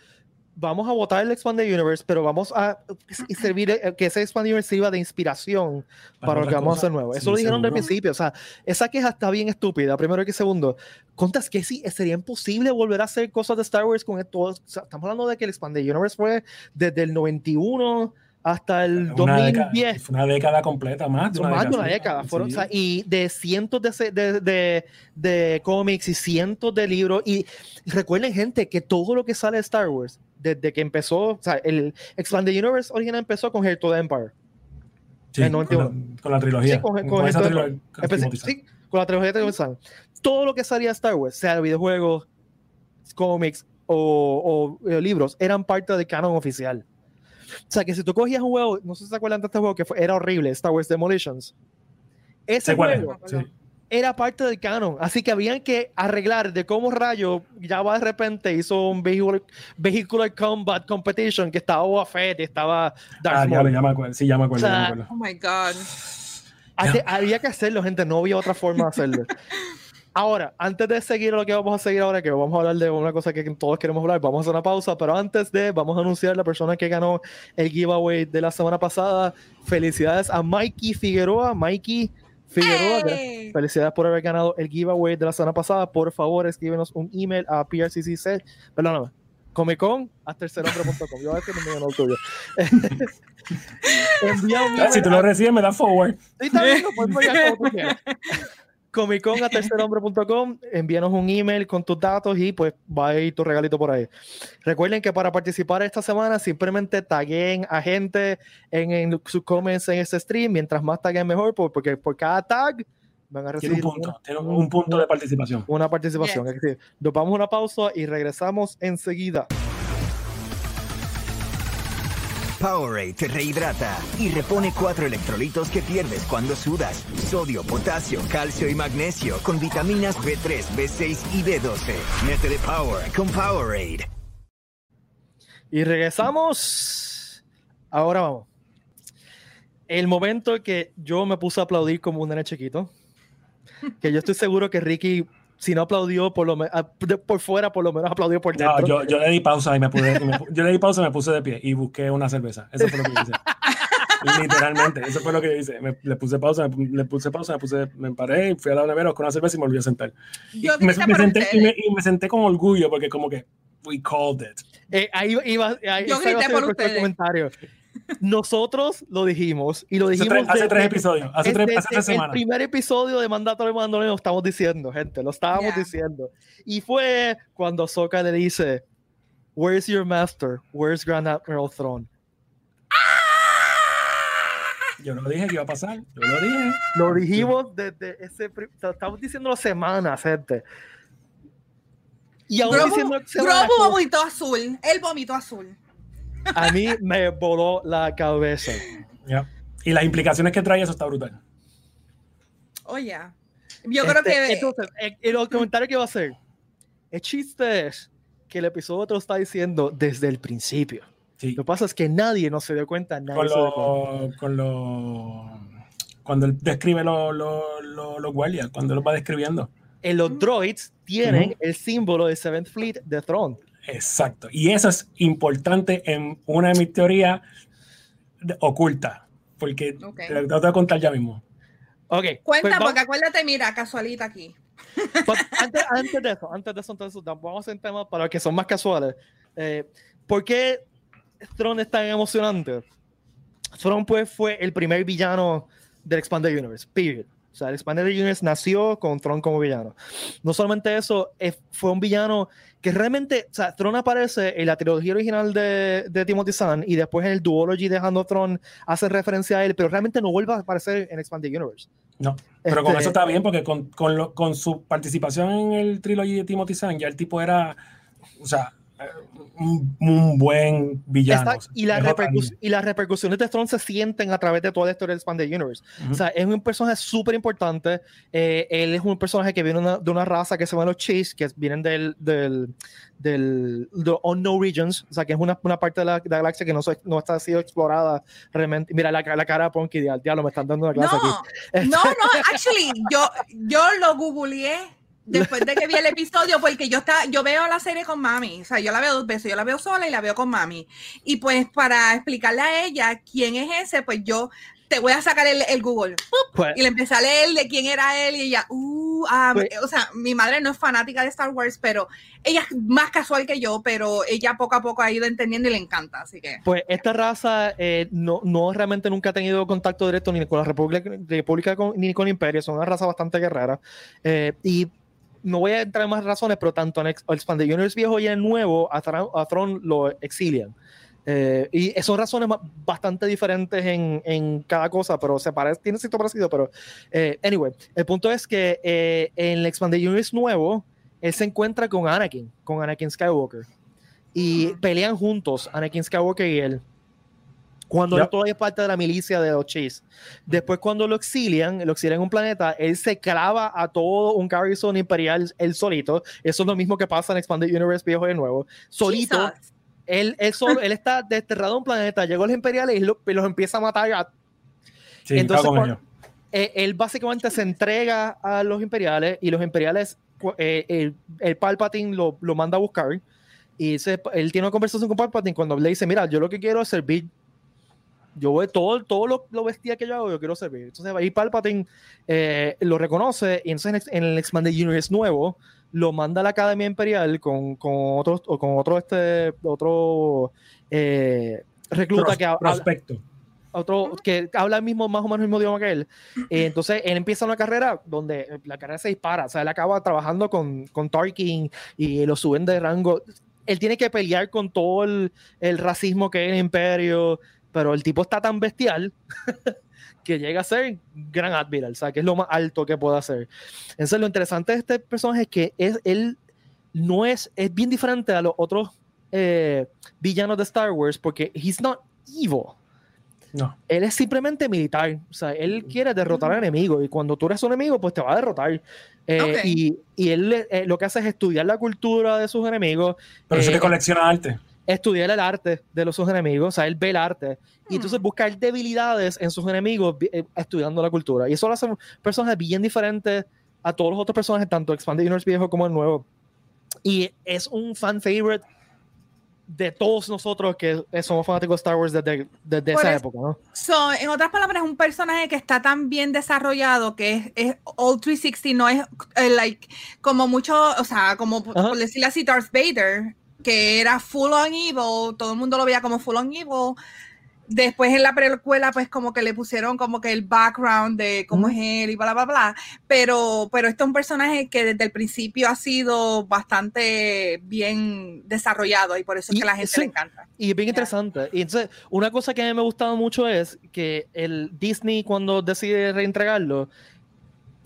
Vamos a votar el Expanded Universe, pero vamos a servir eh, que ese Expanded Universe sirva de inspiración para, lo que vamos a hacer nuevo. Sí, Eso lo dijeron desde el principio. O sea, esa queja está bien estúpida, primero que segundo. Contas que sí, sería imposible volver a hacer cosas de Star Wars con esto. O sea, estamos hablando de que el Expanded Universe fue desde el 91 hasta el Una década, 2010 fue una década completa, más de una más de década. una sí. década. Fueron, Sí. o sea, y de cientos de, de, de, de cómics y cientos de libros. Y recuerden, gente, que todo lo que sale de Star Wars, desde que empezó, o sea, el Expanded Universe original empezó con Heir to the Empire. Sí, en con, 91. la, con la trilogía. Sí, con- con con esa esto de- trilogía. Empecé- Timothy Zahn. sí, con la trilogía de Timothy Todo lo que salía de Star Wars, sea videojuegos, cómics o, o, eh, libros, eran parte del canon oficial. O sea, que si tú cogías un juego, no sé si se acuerdan de este juego que fue- era horrible, Star Wars Demolitions. Ese juego, Sí. Era parte del canon, así que habían que arreglar de cómo rayo ya va de repente hizo un vehicular, vehicular combat competition que estaba Boba Fett, estaba Darth Ah, ya, Maul. ya me acuerdo. Sí, ya me acuerdo. O sea, ya me acuerdo. Oh my God. Hace- había que hacerlo, gente, no había otra forma de hacerlo. Ahora, antes de seguir lo que vamos a seguir ahora, que vamos a hablar de una cosa que todos queremos hablar, vamos a hacer una pausa, pero antes de, vamos a anunciar la persona que ganó el giveaway de la semana pasada. Felicidades a Mikey Figueroa. Mikey Figueroa, ¡Hey! felicidades por haber ganado el giveaway de la semana pasada. Por favor, escríbenos un email a prccc, perdóname, comicon hasta el serhombre.com. Yo a veces no me ganó el tuyo. Envía un Si tú a- lo recibes, me da forward. Sí, está bien, lo puedes como tú quieras. Comicon a tercerhombre.com, envíanos un email con tus datos y pues va a ir tu regalito por ahí. Recuerden que para participar esta semana simplemente taguen a gente en, en sus comments en este stream, mientras más taguen mejor, por- porque por cada tag van a Tiene recibir un punto. una, Tiene un punto de participación. una participación. Yes. Es decir, nos vamos a una pausa y regresamos enseguida. Powerade te rehidrata y repone cuatro electrolitos que pierdes cuando sudas. Sodio, potasio, calcio y magnesio con vitaminas B3, B6 y B12. Métele Power con Powerade. Y regresamos. Ahora vamos. El momento que yo me puse a aplaudir como un nene chiquito. Que yo estoy seguro que Ricky, si no aplaudió por lo me- a- de- por fuera, por lo menos aplaudió por No, dentro. yo, yo le di pausa y me pude, y me yo le di pausa y me puse de pie y busqué una cerveza. Eso fue lo que yo hice. Literalmente, eso fue lo que yo hice. Me, le puse pausa, me, le puse pausa, me puse, me paré, fui a la nevera con una cerveza y me volví a sentar. Y Yo me, grité me senté, y, y me senté con orgullo porque como que we called it. Eh, ahí iba, ahí, Yo grité por ustedes. comentario. Nosotros lo dijimos y lo Hace dijimos tres, hace desde- tres episodios, hace tres, desde hace tres el semanas. primer episodio de Mandatory Mandalorian lo estamos diciendo, gente, lo estábamos Yeah. diciendo. Y fue cuando Ahsoka le dice, Where's your master? Where's Grand Admiral Thrawn? Yo lo dije que iba a pasar, yo lo dije. Lo dijimos desde ese. Estamos diciendo semanas, gente. Y Grogu, diciendo Grogu vomitó azul. Él vomitó azul. A mí me voló la cabeza. Ya. Y las implicaciones que trae eso está brutal. Oye. Yo creo Este, que. Entonces, el, el comentario que va a hacer. El chiste es que el episodio te lo está diciendo desde el principio. Sí. Lo que pasa es que nadie no se dio cuenta. Nadie Con se dio cuenta. lo, con lo, cuando él describe los lo, lo- los guardias, cuando los va describiendo. En los droids tienen Ujú. el símbolo del Seventh Fleet de Throne. Exacto. Y eso es importante en una de mis teorías de- ocultas. Porque Ok. te lo voy a contar ya mismo. Ok. Cuenta, pues porque acuérdate, mira, casualita aquí. Pues, antes, antes de eso, antes de eso, entonces, vamos a hacer temas para los que son más casuales. Eh, ¿Por qué Throne es tan emocionante? Throne pues fue el primer villano del Expanded Universe, period. O sea, el Expanded Universe nació con Throne como villano. No solamente eso, fue un villano que realmente, o sea, Throne aparece en la trilogía original de, de Timothy Zahn y después en el duology de Hand of Throne hace referencia a él, pero realmente no vuelve a aparecer en Expanded Universe. No. Pero con Este, eso está bien, porque con, con, lo- con su participación en el trilogy de Timothy Zahn, ya el tipo era, o sea, un, un buen villano. Exacto, y, línea. y las repercusiones de Throne se sienten a través de toda la historia del Expanded Universe. Ujú. O sea, es un personaje súper importante. eh, él es un personaje que viene una- de una raza que se llama los Chase, que vienen del, del, del de Unknown Regions, o sea, que es una, una parte de la, de la galaxia que no, no está sido explorada realmente. Mira la, la cara de Ponky, diablo, me están dando una clase No, aquí. no, no, actually, yo, yo lo googleé después de que vi el episodio, porque yo está, yo veo la serie con mami, o sea, yo la veo dos veces, yo la veo sola y la veo con mami. Y pues para explicarle a ella quién es ese, pues yo te voy a sacar el, el Google. Pues, Y le empecé a leer de quién era él y ella, uh, ah, Pues- o sea, mi madre no es fanática de Star Wars, pero ella es más casual que yo, pero ella poco a poco ha ido entendiendo y le encanta, así que. Pues esta raza eh, no, no realmente nunca ha tenido contacto directo ni con la República, República con- ni con Imperio, son una raza bastante guerrera. Eh, y no voy a entrar en más razones, pero tanto en Ex- Expanded Universe viejo y en el nuevo, a, a Thrawn lo exilian. Eh, y son razones bastante diferentes en, en cada cosa, pero se parece, tiene cierto parecido, pero eh, anyway, el punto es que eh, en el Expanded Universe nuevo, él se encuentra con Anakin, con Anakin Skywalker, y pelean juntos, Anakin Skywalker y él. Cuando Yep. él todavía es parte de la milicia de los Chase. Después, cuando lo exilian, lo exilian en un planeta, él se clava a todo un Garrison imperial él solito. Eso es lo mismo que pasa en Expanded Universe viejo y nuevo. Solito, Jesus. él, él, solo- él está desterrado en un planeta, llegó a los imperiales y, lo- y los empieza a matar a Sí, Entonces, cuando- eh, él básicamente se entrega a los imperiales y los imperiales, eh, el, el Palpatine lo, lo manda a buscar y se- él tiene una conversación con Palpatine cuando le dice, mira, yo lo que quiero es servir. Yo voy todo, todo lo, lo bestia que yo hago, yo quiero servir. Entonces ahí Palpatine eh, lo reconoce y entonces en, el Expanded Universe nuevo lo manda a la Academia Imperial con, con otro, con otro, este, otro eh, recluta Pros- que habla- prospecto. otro que habla el mismo, más o menos el mismo idioma que él. Eh, entonces él empieza una carrera donde la carrera se dispara. O sea, él acaba trabajando con, con Tarkin y lo suben de rango. Él tiene que pelear con todo el, el racismo que hay en el imperio, pero el tipo está tan bestial que llega a ser gran admiral, o sea, que es lo más alto que puede hacer. Entonces lo interesante de este personaje es que es, él no es, es bien diferente a los otros eh, villanos de Star Wars porque he's not evil No. él es simplemente militar. O sea, él quiere derrotar al enemigo y cuando tú eres un enemigo, pues te va a derrotar. Eh, Ok. y, y él eh, lo que hace es estudiar la cultura de sus enemigos, Pero eso Eh, que colecciona arte. Estudiar el arte de los, sus enemigos. O sea, él ve el arte y entonces Hmm. buscar debilidades en sus enemigos eh, estudiando la cultura. Y eso lo hace un personaje bien diferente a todos los otros personajes, tanto Expanded Universe viejo como el nuevo. Y es un fan favorite de todos nosotros que somos fanáticos de Star Wars desde, desde esa eso- época, ¿no? So, en otras palabras, es un personaje que está tan bien desarrollado que es, es all 360, no es eh, like como mucho, o sea, como Ajá. por decirle así, Darth Vader, que era full on evil, todo el mundo lo veía como full on evil. Después en la precuela, pues como que le pusieron como que el background de cómo Ujú. es él y bla, bla, bla. Pero, pero este es un personaje que desde el principio ha sido bastante bien desarrollado y por eso es Y- que la gente sí. le encanta. Y es bien interesante. Y entonces, una cosa que a mí me ha gustado mucho es que el Disney, cuando decide reentregarlo,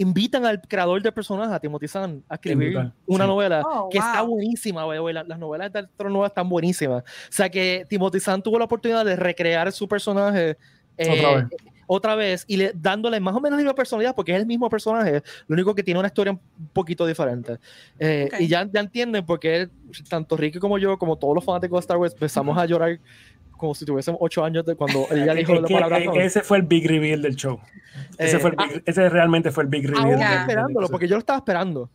invitan al creador de personajes, a Timothy Zahn, a escribir una Sí. novela Oh, que está wow. buenísima. by the way. La- Las novelas de Trono Nueva están buenísimas. O sea que Timothy Zahn tuvo la oportunidad de recrear su personaje eh, Otra vez. otra vez y le, dándole más o menos la misma personalidad porque es el mismo personaje, lo único que tiene una historia un poquito diferente. Eh, Ok. Y ya, ya entienden por qué tanto Ricky como yo, como todos los fanáticos de Star Wars, empezamos a llorar como si tuviésemos ocho años de cuando ella dijo la que, palabra. Tron. ese fue el big reveal del show. Ese, Eh, fue el big- ese realmente fue el big reveal. Del- esperándolo, porque yo lo estaba esperando.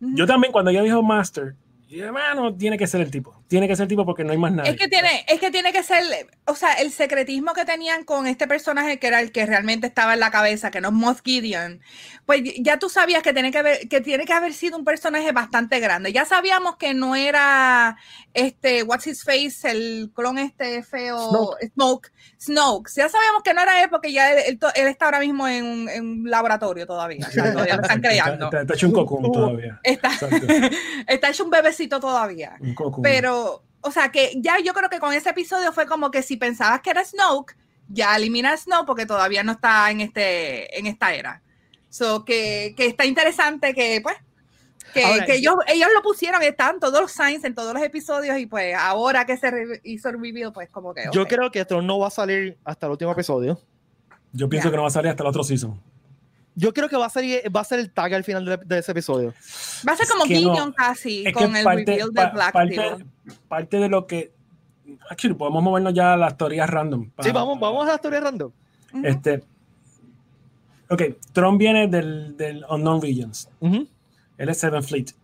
Yo también, cuando ella dijo Master, dije, hermano, tiene que ser el tipo. Tiene que ser tipo porque no hay más nada. Es que tiene, es que tiene que ser, o sea, el secretismo que tenían con este personaje que era el que realmente estaba en la cabeza, que no es Moth Gideon, pues ya tú sabías que tiene que haber, que tiene que haber sido un personaje bastante grande. Ya sabíamos que no era este, what's his face, el clon este feo, Snoke. Smoke, Snoke. Ya sabíamos que no era él porque ya él, él to- él está ahora mismo en un, en un laboratorio todavía. o sea, todavía lo están Está, creando. está- está hecho un cocún todavía. Está, hecho un bebecito todavía. Un cocún. Pero, o sea, que ya yo creo que con ese episodio fue como que si pensabas que era Snoke, ya elimina a Snoke porque todavía no está en, este, en esta era. So, que, que está interesante que, pues, que, Ahora, que ellos, ellos lo pusieron, están todos los signs en todos los episodios y pues ahora que se re- hizo el reveal, pues como que... Yo ok. creo que Tron no va a salir hasta el último episodio. Yo pienso Ya. que no va a salir hasta el otro season. Yo creo que va a ser, va a ser el tag al final de, de ese episodio. Va a ser como no. Gideon casi Es con el parte, reveal de Black parte, Widow. parte de lo que. Actually, podemos movernos ya a las teorías random. Sí, vamos, vamos a la historia random. Este. Ok, Tron viene del, del Unknown Regions. Ujú. Él es Seven Fleet.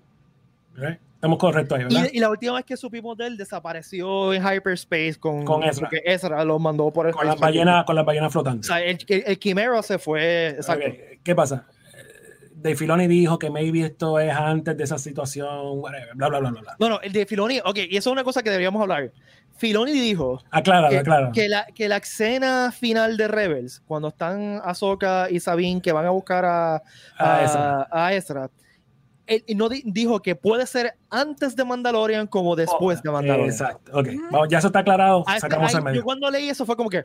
Right? Estamos correctos ahí, ¿verdad? Y, y la última vez que supimos de él desapareció en hyperspace con, Con Ezra. porque Ezra lo mandó por el con las ballenas con las ballenas O flotantes. sea, el, el, el Quimera se fue. ¿Qué pasa? Dave Filoni dijo que maybe esto es antes de esa situación, whatever, bla, bla, bla, bla. bla. No, no, el de Filoni. Ok, y eso es una cosa que deberíamos hablar. Filoni dijo Acláralo, que, acláralo. que la, que la escena final de Rebels, cuando están Ahsoka y Sabine que van a buscar a, a, esa. a Ezra, él no di- dijo que puede ser antes de Mandalorian como después de Mandalorian. Exacto, ok. Vamos, ya eso está aclarado, Ah, sacamos ahí, el medio. yo cuando leí eso fue como que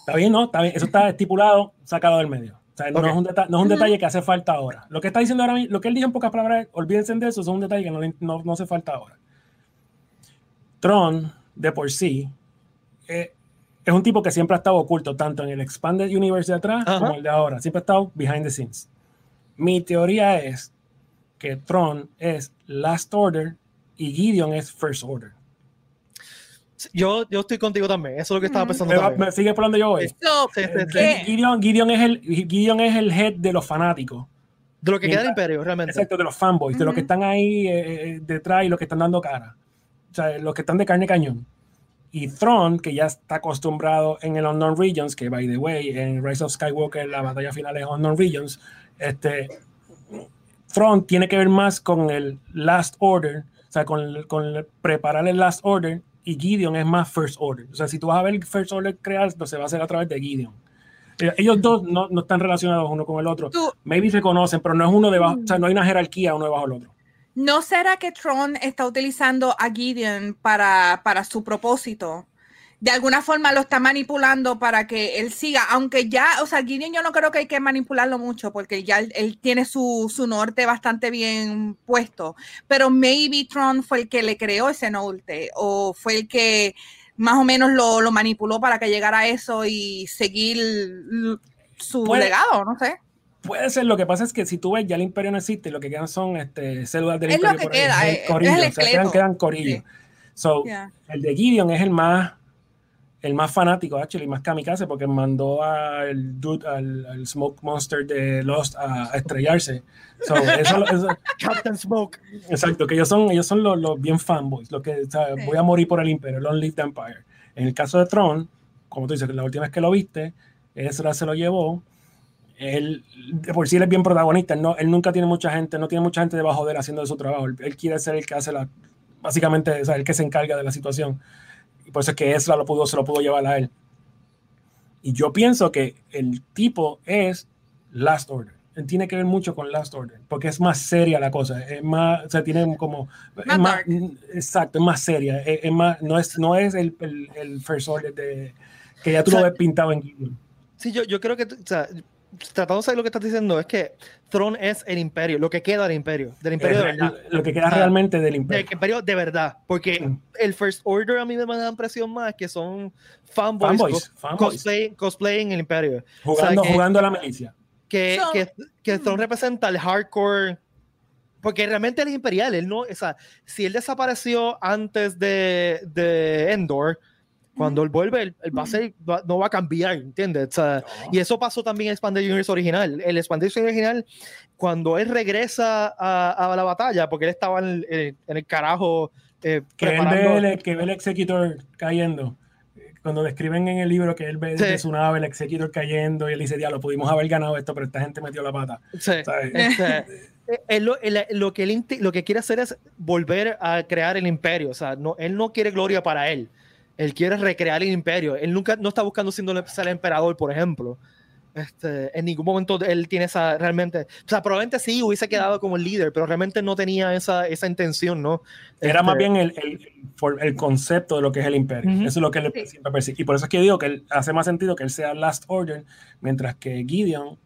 Está bien, ¿no? Está bien. Eso está estipulado, sacado del medio. O sea, no, Ok. es un, no es un detalle que hace falta ahora. Lo que está diciendo ahora mismo, lo que él dijo en pocas palabras, olvídense de eso, eso es un detalle que no, no, no hace falta ahora. Tron, de por sí, eh, es un tipo que siempre ha estado oculto, tanto en el Expanded Universe de atrás Ajá. como el de ahora. Siempre ha estado behind the scenes. Mi teoría es que Tron es Last Order y Gideon es First Order. Yo, yo estoy contigo también. Eso es lo que estaba Mm. pensando ¿Me, va- también. me sigue por donde yo voy? Sí, sí, sí. ¿qué? Gideon, Gideon es el, Gideon es el head de los fanáticos. De lo que queda del imperio, realmente. Exacto, de los fanboys, de los que están ahí eh, eh, detrás y los que están dando cara. O sea, los que están de carne cañón. Y Thrawn, que ya está acostumbrado en el Unknown Regions, que by the way, en Rise of Skywalker la batalla final es Unknown Regions, este, Thrawn tiene que ver más con el Last Order, o sea, con, el- con el- preparar el Last Order, y Gideon es más First Order. O sea, si tú vas a ver First Order crear, pues se va a hacer a través de Gideon. Eh, Ellos dos no, no están relacionados uno con el otro. Tú- Maybe se conocen, pero no es uno debajo, o sea, no hay una jerarquía uno debajo del otro. ¿No será que Tron está utilizando a Gideon para, para su propósito? De alguna forma lo está manipulando para que él siga, aunque ya, o sea, Gideon yo no creo que hay que manipularlo mucho porque ya él, él tiene su, su norte bastante bien puesto, pero maybe Tron fue el que le creó ese norte o fue el que más o menos lo, lo manipuló para que llegara a eso y seguir su Puede- legado, no sé. Puede ser, lo que pasa es que si tú ves, ya el imperio no existe, lo que quedan son este, células del Es lo imperio. que por ahí, queda, el eh, corillo, es el o sea, quedan, quedan corillos. Sí. So, Yeah. el de Gideon es el más el más fanático, actually, más kamikaze, porque mandó al dude, al, al Smoke Monster de Lost a, a estrellarse. So, eso, eso- Captain Smoke. exacto, que ellos son, ellos son los, los bien fanboys, los que o sea, voy a morir por el imperio, Long Live the Empire. En el caso de Tron, como tú dices, la última vez que lo viste, Ezra se lo llevó. Él, de por sí él es bien protagonista, él, no, él nunca tiene mucha gente, no tiene mucha gente debajo de él haciendo su trabajo. Él, él quiere ser el que hace la, básicamente, o sea, el que se encarga de la situación. Y por eso es que Ezra lo pudo, se lo pudo llevar a él. Y yo pienso que el tipo es Last Order. Tiene que ver mucho con Last Order, porque es más seria la cosa, es más, o sea, tiene como, es Más dark. exacto, es más seria, es, es más, no es, no es el, el, el First Order de, que ya tú O sea, lo ves pintado en Gideon. Sí, yo, yo creo que, o sea, tratando de saber lo que estás diciendo, es que Tron es el imperio, lo que queda del imperio, del imperio de Es verdad. lo que queda realmente del Del imperio. imperio de verdad, porque Mm. el First Order a mí me da impresión más que son fanboys, Fanboys, cos- fanboys. Cosplay, cosplaying el imperio. Jugando, o sea, que- jugando a la milicia. que, So- que, que Tron representa el hardcore. Porque realmente él es imperial. Él no, o sea, si él desapareció antes de, de Endor, cuando él vuelve, él, él va a ser, va- no va a cambiar, ¿entiendes? O sea, y eso pasó también en Expanded Universe original. El Expanded Universe original, cuando él regresa a, a la batalla, porque él estaba en el, en- el carajo eh, que él preparando- ve el, que ve el Executor cayendo. Cuando describen en el libro que él ve Sí. de su nave el Executor cayendo y él dice, diablo, pudimos haber ganado esto, pero esta gente metió la pata. Sí. Este, eh, él lo, él- lo que él, lo que quiere hacer es volver a crear el imperio. O sea, no, él no quiere gloria para él. Él quiere recrear el imperio. Él nunca no está buscando siendo el- ser el emperador, por ejemplo. Este, en ningún momento él tiene esa realmente. O sea, probablemente sí hubiese quedado como el líder, pero realmente no tenía esa, esa intención, ¿no? Era Este, más bien el, el, el concepto de lo que es el imperio. Eso es lo que él Sí. siempre persigue. Y por eso es que digo que él, hace más sentido que él sea Last Order, mientras que Gideon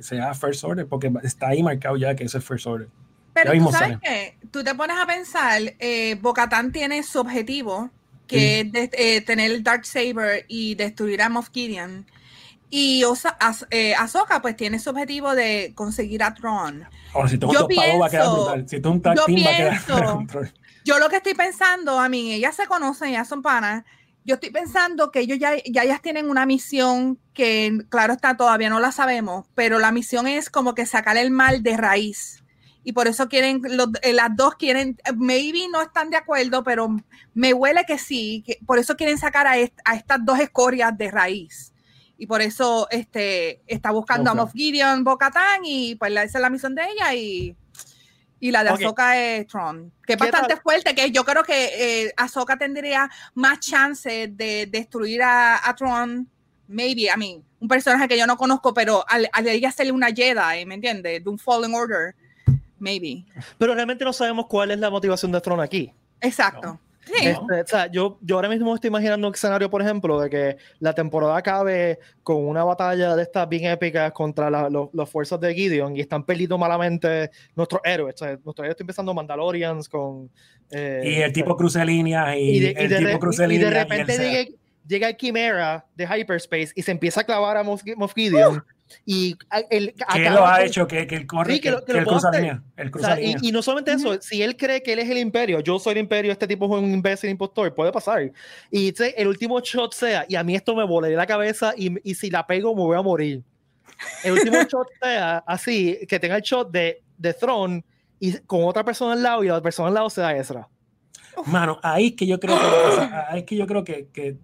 sea First Order, porque está ahí marcado ya que eso es First Order. Pero tú sabes sale. que tú te pones a pensar, eh, Bocatán tiene su objetivo, que es de- eh, tener el Dark Saber y destruir a Moff Gideon. Y Osa- As- eh, Ahsoka pues tiene su objetivo de conseguir a Tron. Ahora, si es Yo pagos, va a quedar pienso- brutal. Si un tag yo team, va a quedar pienso- control. Yo lo que estoy pensando, a mí, ellas se conocen, ellas son panas. Yo estoy pensando que ellos ya, ya ellas tienen una misión que, claro está, todavía no la sabemos, pero la misión es como que sacar el mal de raíz. Y por eso quieren, los- eh, las dos quieren, maybe no están de acuerdo, pero me huele que sí, que por eso quieren sacar a, est- a estas dos escorias de raíz. Y por eso este, está buscando Ok. a Moff Gideon, Bo-Katan, y pues esa es la misión de ella, y, y la de Ok. Ahsoka es Tron, que es ¿Qué bastante tal? fuerte, que yo creo que eh, Ahsoka tendría más chance de destruir a, a Tron, maybe, a mí, un personaje que yo no conozco, pero al, al ella hacerle una Jedi, ¿me entiendes? De un Fallen Order, maybe. Pero realmente no sabemos cuál es la motivación de Tron aquí. Exacto. Sí. No. Este, o sea, yo, yo ahora mismo estoy imaginando un escenario, por ejemplo, de que la temporada acabe con una batalla de estas bien épicas contra la- los- las fuerzas de Gideon y están perdiendo malamente nuestros héroes. O sea, nuestros héroes están empezando Mandalorians con... eh, Y el tipo cruce líneas y, y de, y el de tipo cruce y de líneas. y él repente llegue, llega el Chimera de Hyperspace y se empieza a clavar a Moff, Moff Gideon. Y el, que acaba lo ha hecho, que, que él corre, Sí, que que, lo- que que lo él cruza línea. Él O cruza sea, línea. y, y no solamente eso, si él cree que él es el imperio, yo soy el imperio, este tipo es un imbécil impostor, puede pasar. Y entonces, el último shot sea, y a mí esto me volaría la cabeza y, y si la pego me voy a morir. El último shot sea así, que tenga el shot de, de Throne y con otra persona al lado y la persona al lado sea Ezra. Mano, ahí es que yo creo que, va a pasar, ahí es que yo creo que, que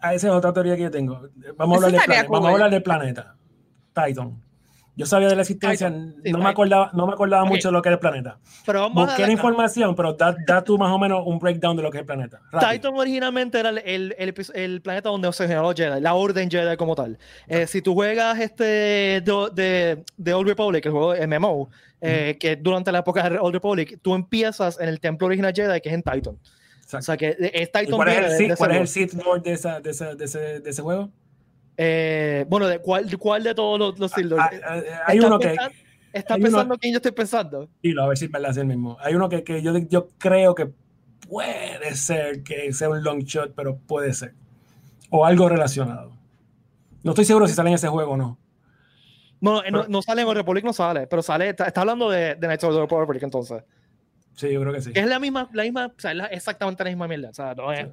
a esa es otra teoría que yo tengo. Vamos a hablar, estaría planeta, vamos a hablar del planeta. Titan. Yo sabía de la existencia, Titan, no, me acordaba, no me acordaba mucho de lo que era el planeta. Pero vamos Busqué a la información, pero da, da tú más o menos un breakdown de lo que es el planeta. Rápido. Titan originalmente era el, el, el planeta donde se generó Jedi, la Orden Jedi como tal. Eh, si tú juegas este de, de, de Old Republic, el juego MMO, eh, que durante la época de Old Republic, tú empiezas en el templo original Jedi, que es en Titan. Exacto. O sea que es ¿Y Titan ¿Cuál, es el, Sith- cuál es ese el Sith Lord de, esa, de, ese, de, ese, de ese juego? Eh, bueno, ¿de cuál, de cuál de todos los, los Sith Lords? Ah, ah, ah, hay ¿Estás uno que. pensando- ¿Estás hay uno- pensando quién yo estoy pensando? Dilo, a ver si es verdad, es el mismo. Hay uno que, que yo, yo creo que puede ser que sea un long shot, pero puede ser. O algo relacionado. No estoy seguro si sale en ese juego o no. No, no, Pero- no sale en Republic, no sale, pero sale, está, está hablando de, de Knights of the Republic entonces. Sí, yo creo que sí. Que es la misma, la misma, o sea, es exactamente la misma mierda. O sea, no es.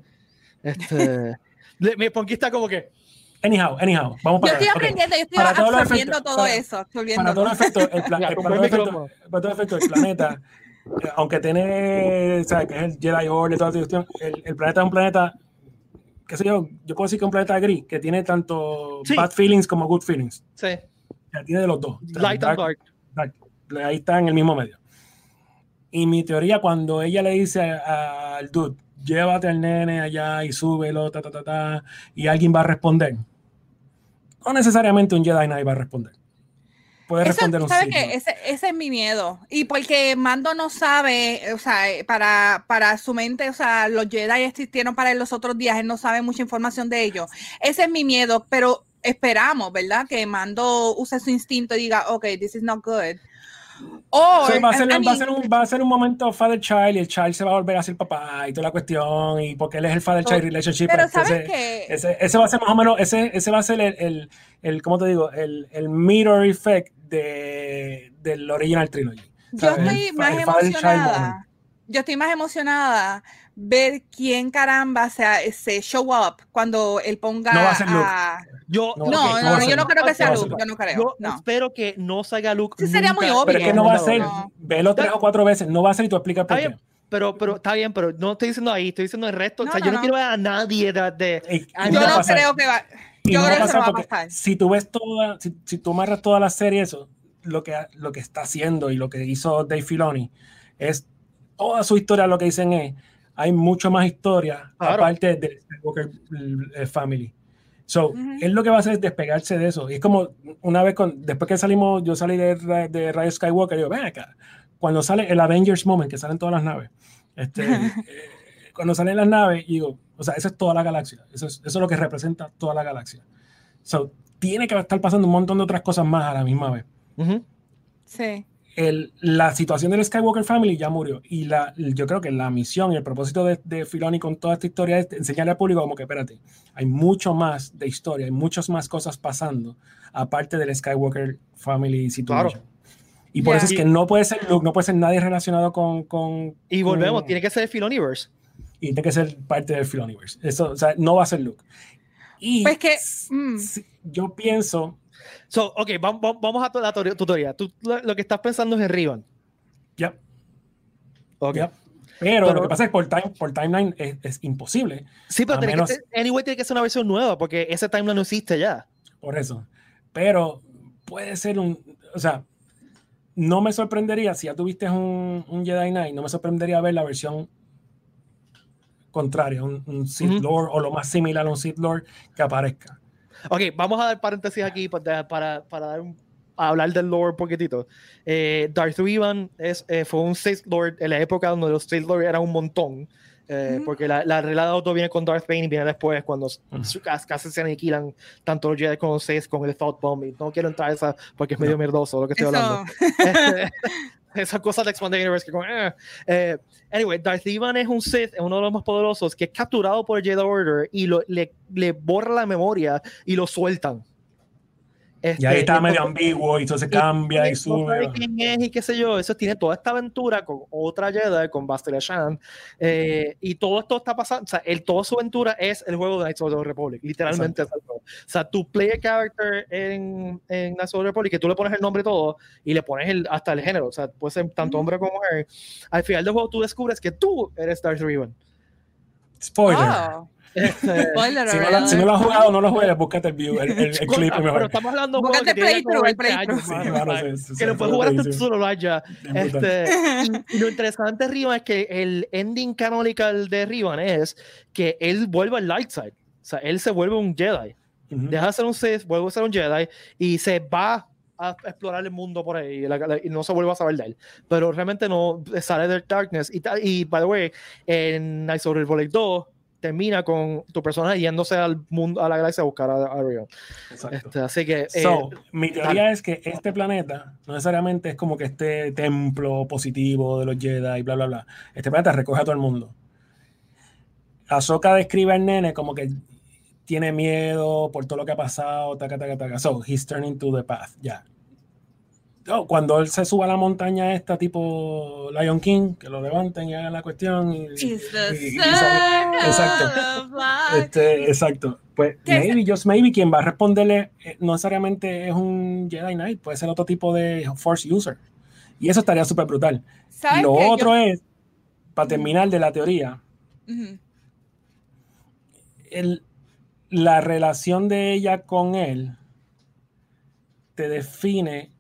Este. mi Ponky está como que. Anyhow, anyhow, vamos Yo para estoy atrás. Ok. aprendiendo, yo estoy Para absorbiendo todo para- eso. Para absorbiéndolo. todos los efectos, el, pla- Ya, el- con para micrófono. efectos- para todos los efectos, el planeta, eh, aunque tiene, ¿sabes? Que es el Jedi Order y toda la cuestión, el, el planeta es un planeta, qué sé yo, yo puedo decir que es un planeta gris, que tiene tanto Sí. bad feelings como good feelings. Sí. Ya tiene de los dos. O sea, Light and dark. Dark. Ahí está en el mismo medio. Y mi teoría, cuando ella le dice a- al dude, llévate al nene allá y súbelo, ta, ta, ta, ta, y alguien va a responder. No necesariamente un Jedi Knight va a responder. Puede Eso, responder un. Lord. Ese, ese es mi miedo. Y porque Mando no sabe, o sea, eh, para, para su mente, o sea, los Jedi existieron para él los otros días, él no sabe mucha información de ellos. Ese es mi miedo, pero esperamos, ¿verdad? Que Mando use su instinto y diga, ok, this is not good. O, va, a ser, I va, a ser un, va a ser un momento father child y el child se va a volver a ser papá y toda la cuestión y porque él es el father child Oh, relationship pero sabes que ese, ese va a ser más o menos ese, ese va a ser el, el, el ¿cómo te digo? el, el mirror effect de, del original trilogy yo ¿sabes? estoy más emocionada. Yo estoy más emocionada ver quién caramba se, se show up cuando él ponga No va a ser Luke. Yo, No, No, ok, no, no a yo no creo que sea a Luke, yo no creo. yo no. espero que no salga Luke. Sí, sería muy obvio. pero es que no va a ser no. velo tres o cuatro veces no va a ser y tú explicas por qué pero, pero está bien, pero no estoy diciendo ahí, estoy diciendo el resto. o No, sea, no, yo no, no. quiero ver a nadie de. de- Yo a no pasar. creo que va. Yo creo a que va a pasar. si tú ves toda, si, si tú amarras toda la serie, eso, lo que, lo que está haciendo y lo que hizo Dave Filoni es toda su historia, lo que dicen es, hay mucho más historia Claro. aparte de Skywalker Family. So, Ujú. él lo que va a hacer es despegarse de eso. Y es como una vez, con, después que salimos, yo salí de, de Rise Skywalker, digo, ven acá, cuando sale el Avengers Moment, que salen todas las naves, este, eh, cuando salen las naves, digo, o sea, esa es toda la galaxia, eso es, eso es lo que representa toda la galaxia. So, tiene que estar pasando un montón de otras cosas más a la misma vez. Ujú. Sí. El, la situación del Skywalker Family ya murió y la, yo creo que la misión y el propósito de, de Filoni con toda esta historia es enseñarle al público como que espérate, hay mucho más de historia, hay muchas más cosas pasando aparte del Skywalker Family situation. Y por Ya. eso es que no puede ser Luke, no puede ser nadie relacionado con... con Y volvemos, con- tiene que ser el Filoniverse. y tiene que ser parte del Filoniverse. Eso, o sea, no va a ser Luke. Y Pues que, mm. s- yo pienso, So, ok, vamos, vamos a la teoría- tu teoría. Tú lo, lo que estás pensando es en Riven. ya, Ok. ya. Pero, Pero- lo que pasa es que por, time, por timeline es, es imposible. Sí, pero tiene menos- que ser, anyway, tiene que ser una versión nueva porque ese timeline no existe ya. Por eso. Pero puede ser un. O sea, no me sorprendería si ya tuviste un, un Jedi Knight, no me sorprendería ver la versión contraria, un, un Sith. Lord o lo más similar a un Sith Lord que aparezca. Ok, vamos a dar paréntesis aquí para, para, para dar un- a hablar del lore un poquitito. Eh, Darth Revan es, eh, fue un Sith Lord en la época donde los Sith Lord eran un montón. eh, Ujú. Porque la, la regla de auto viene con Darth Bane y viene después cuando Ujú. casi, se aniquilan tanto los Jedi como los Sith con el Thought Bomb. Y no quiero entrar a esa porque es medio mierdoso lo que estoy hablando. Eso. Este, esas cosas de Expanded Universe que como, eh. Eh, anyway, Darth Ivan es un Sith, es uno de los más poderosos, que es capturado por el Jedi Order y lo, le, le borra la memoria y lo sueltan. Y ahí Este, está medio entonces- ambiguo y todo se cambia y sube. sabe quién es y qué sé yo. Eso tiene toda esta aventura con otra Jedi, con Bastila Shan. eh, y todo esto está pasando. O sea, el, toda su aventura es el juego de Knights of the Republic. Literalmente es el juego. O sea, tú play a character en, en Knights of the Republic, que tú le pones el nombre y todo, y le pones el, hasta el género. O sea, puede ser tanto hombre como mujer. Al final del juego tú descubres que tú eres Darth Revan. Spoiler. Este, spoiler Si no, lo- si no lo has jugado, no lo juegues, búscate el, view, el, el- el clip pero mejor. estamos hablando de que playthrough, el 20 años, playthrough. Sí, mano, mano, o sea, sí, sí, que lo puedes jugar hasta tu celular ya. Este, y lo interesante de Rivan es que el ending canonical de Rivan es que él vuelve al light side. O sea, él se vuelve un Jedi. Ujú. Deja de ser un Sith, vuelve a ser un Jedi y se va a explorar el mundo por ahí y, la- la- y no se vuelve a saber de él. Pero realmente no sale del Darkness. Y, y by the way, en the Republic 2 termina con tu personaje yéndose al mundo, a la galaxia a buscar a, a Rivan. Exacto. Este, así que. eh, So, mi teoría es que este planeta no necesariamente es como que este templo positivo de los Jedi y bla, bla, bla. Este planeta recoge a todo el mundo. Ahsoka describe al nene como que tiene miedo por todo lo que ha pasado, taca, taca, taca. So, he's turning to the path, ya. Oh, cuando él se suba a la montaña esta tipo Lion King, que lo levanten y hagan la cuestión. Y, exacto. light. Este, exacto. Pues maybe, just maybe, quien va a responderle eh, no necesariamente es un Jedi Knight, puede ser otro tipo de Force User. Y eso estaría súper brutal. Y ¿Sabes lo otro Yo- es, para terminar de la teoría, el- la relación de ella con él te define.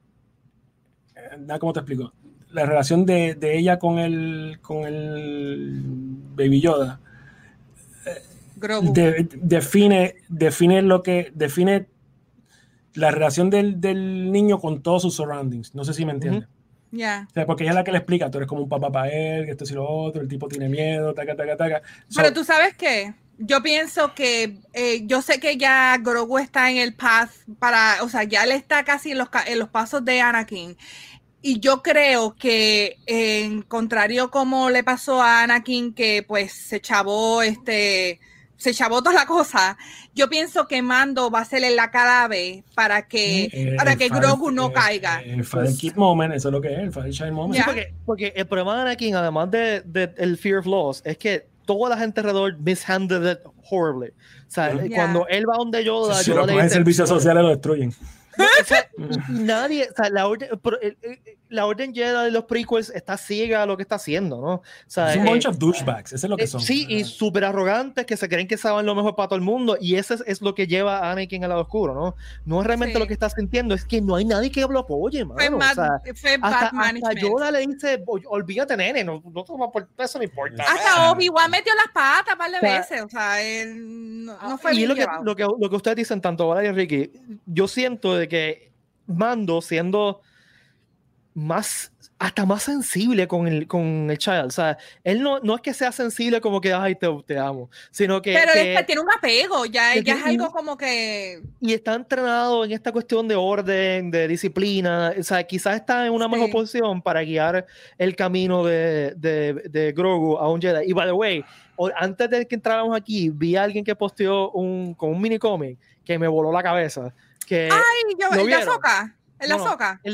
Eh, ¿Cómo te explico? La relación de, de ella con el, con el Baby Yoda Grogu. de- define, define lo que define la relación del, del niño con todos sus surroundings. No sé si me entiendes. Ya. O sea, porque ella es la que le explica, tú eres como un papá para él, que esto y lo otro, el tipo tiene miedo, taca, taca, taca. So, Pero tú sabes qué, yo pienso que eh, yo sé que ya Grogu está en el path para, o sea, ya él está casi en los, en los pasos de Anakin. Y yo creo que en contrario como le pasó a Anakin, que pues se chavó este, se chavó toda la cosa, yo pienso que Mando va a ser la clave para que, eh, para el que Grogu no eh, caiga. El Father Kid Moment, eso es lo que es, el Father Child Moment. Sí, porque, porque el problema de Anakin, además de, de el fear of loss, es que toda la gente alrededor mishandled it horribly. O sea. Ya. cuando él va donde Yoda, si Yoda lo le cogen en dice- servicios sociales lo destruyen. No, o sea, nadie, o sea, la la orden Jedi de los prequels está ciega a lo que está haciendo, ¿no? O sea, Es un eh, bunch of douchebags, eso es lo que eh, son. sí, y súper arrogantes que se creen que saben lo mejor para todo el mundo y eso es, es lo que lleva a Anakin al lado oscuro, ¿no? No es realmente Sí. lo que está sintiendo, es que no hay nadie que lo apoye, mano. Fue, o sea, fue hasta, bad hasta. Yoda le dice, "Ol- olvídate, nene, no, no toma por eso no importa. Hasta Obi-Wan metió las patas un par de O sea, veces, o sea, él no, no fue Ah, y bien lo que, lo, que, lo que ustedes dicen, tanto Valeria y Ricky, yo siento de que Mando siendo más, hasta más sensible con el, con el child, o sea, él no, no es que sea sensible como que, ay, te, te amo, sino que... Pero que- él tiene un apego, ya, que ya es algo como que y está entrenado en esta cuestión de orden, de disciplina, o sea, quizás está en una mejor Sí. posición para guiar el camino de, de, de Grogu a un Jedi. Y by the way, antes de que entráramos aquí, vi a alguien que posteó un, con un mini cómic que me voló la cabeza. Que, Ay, yo, ¿lo el de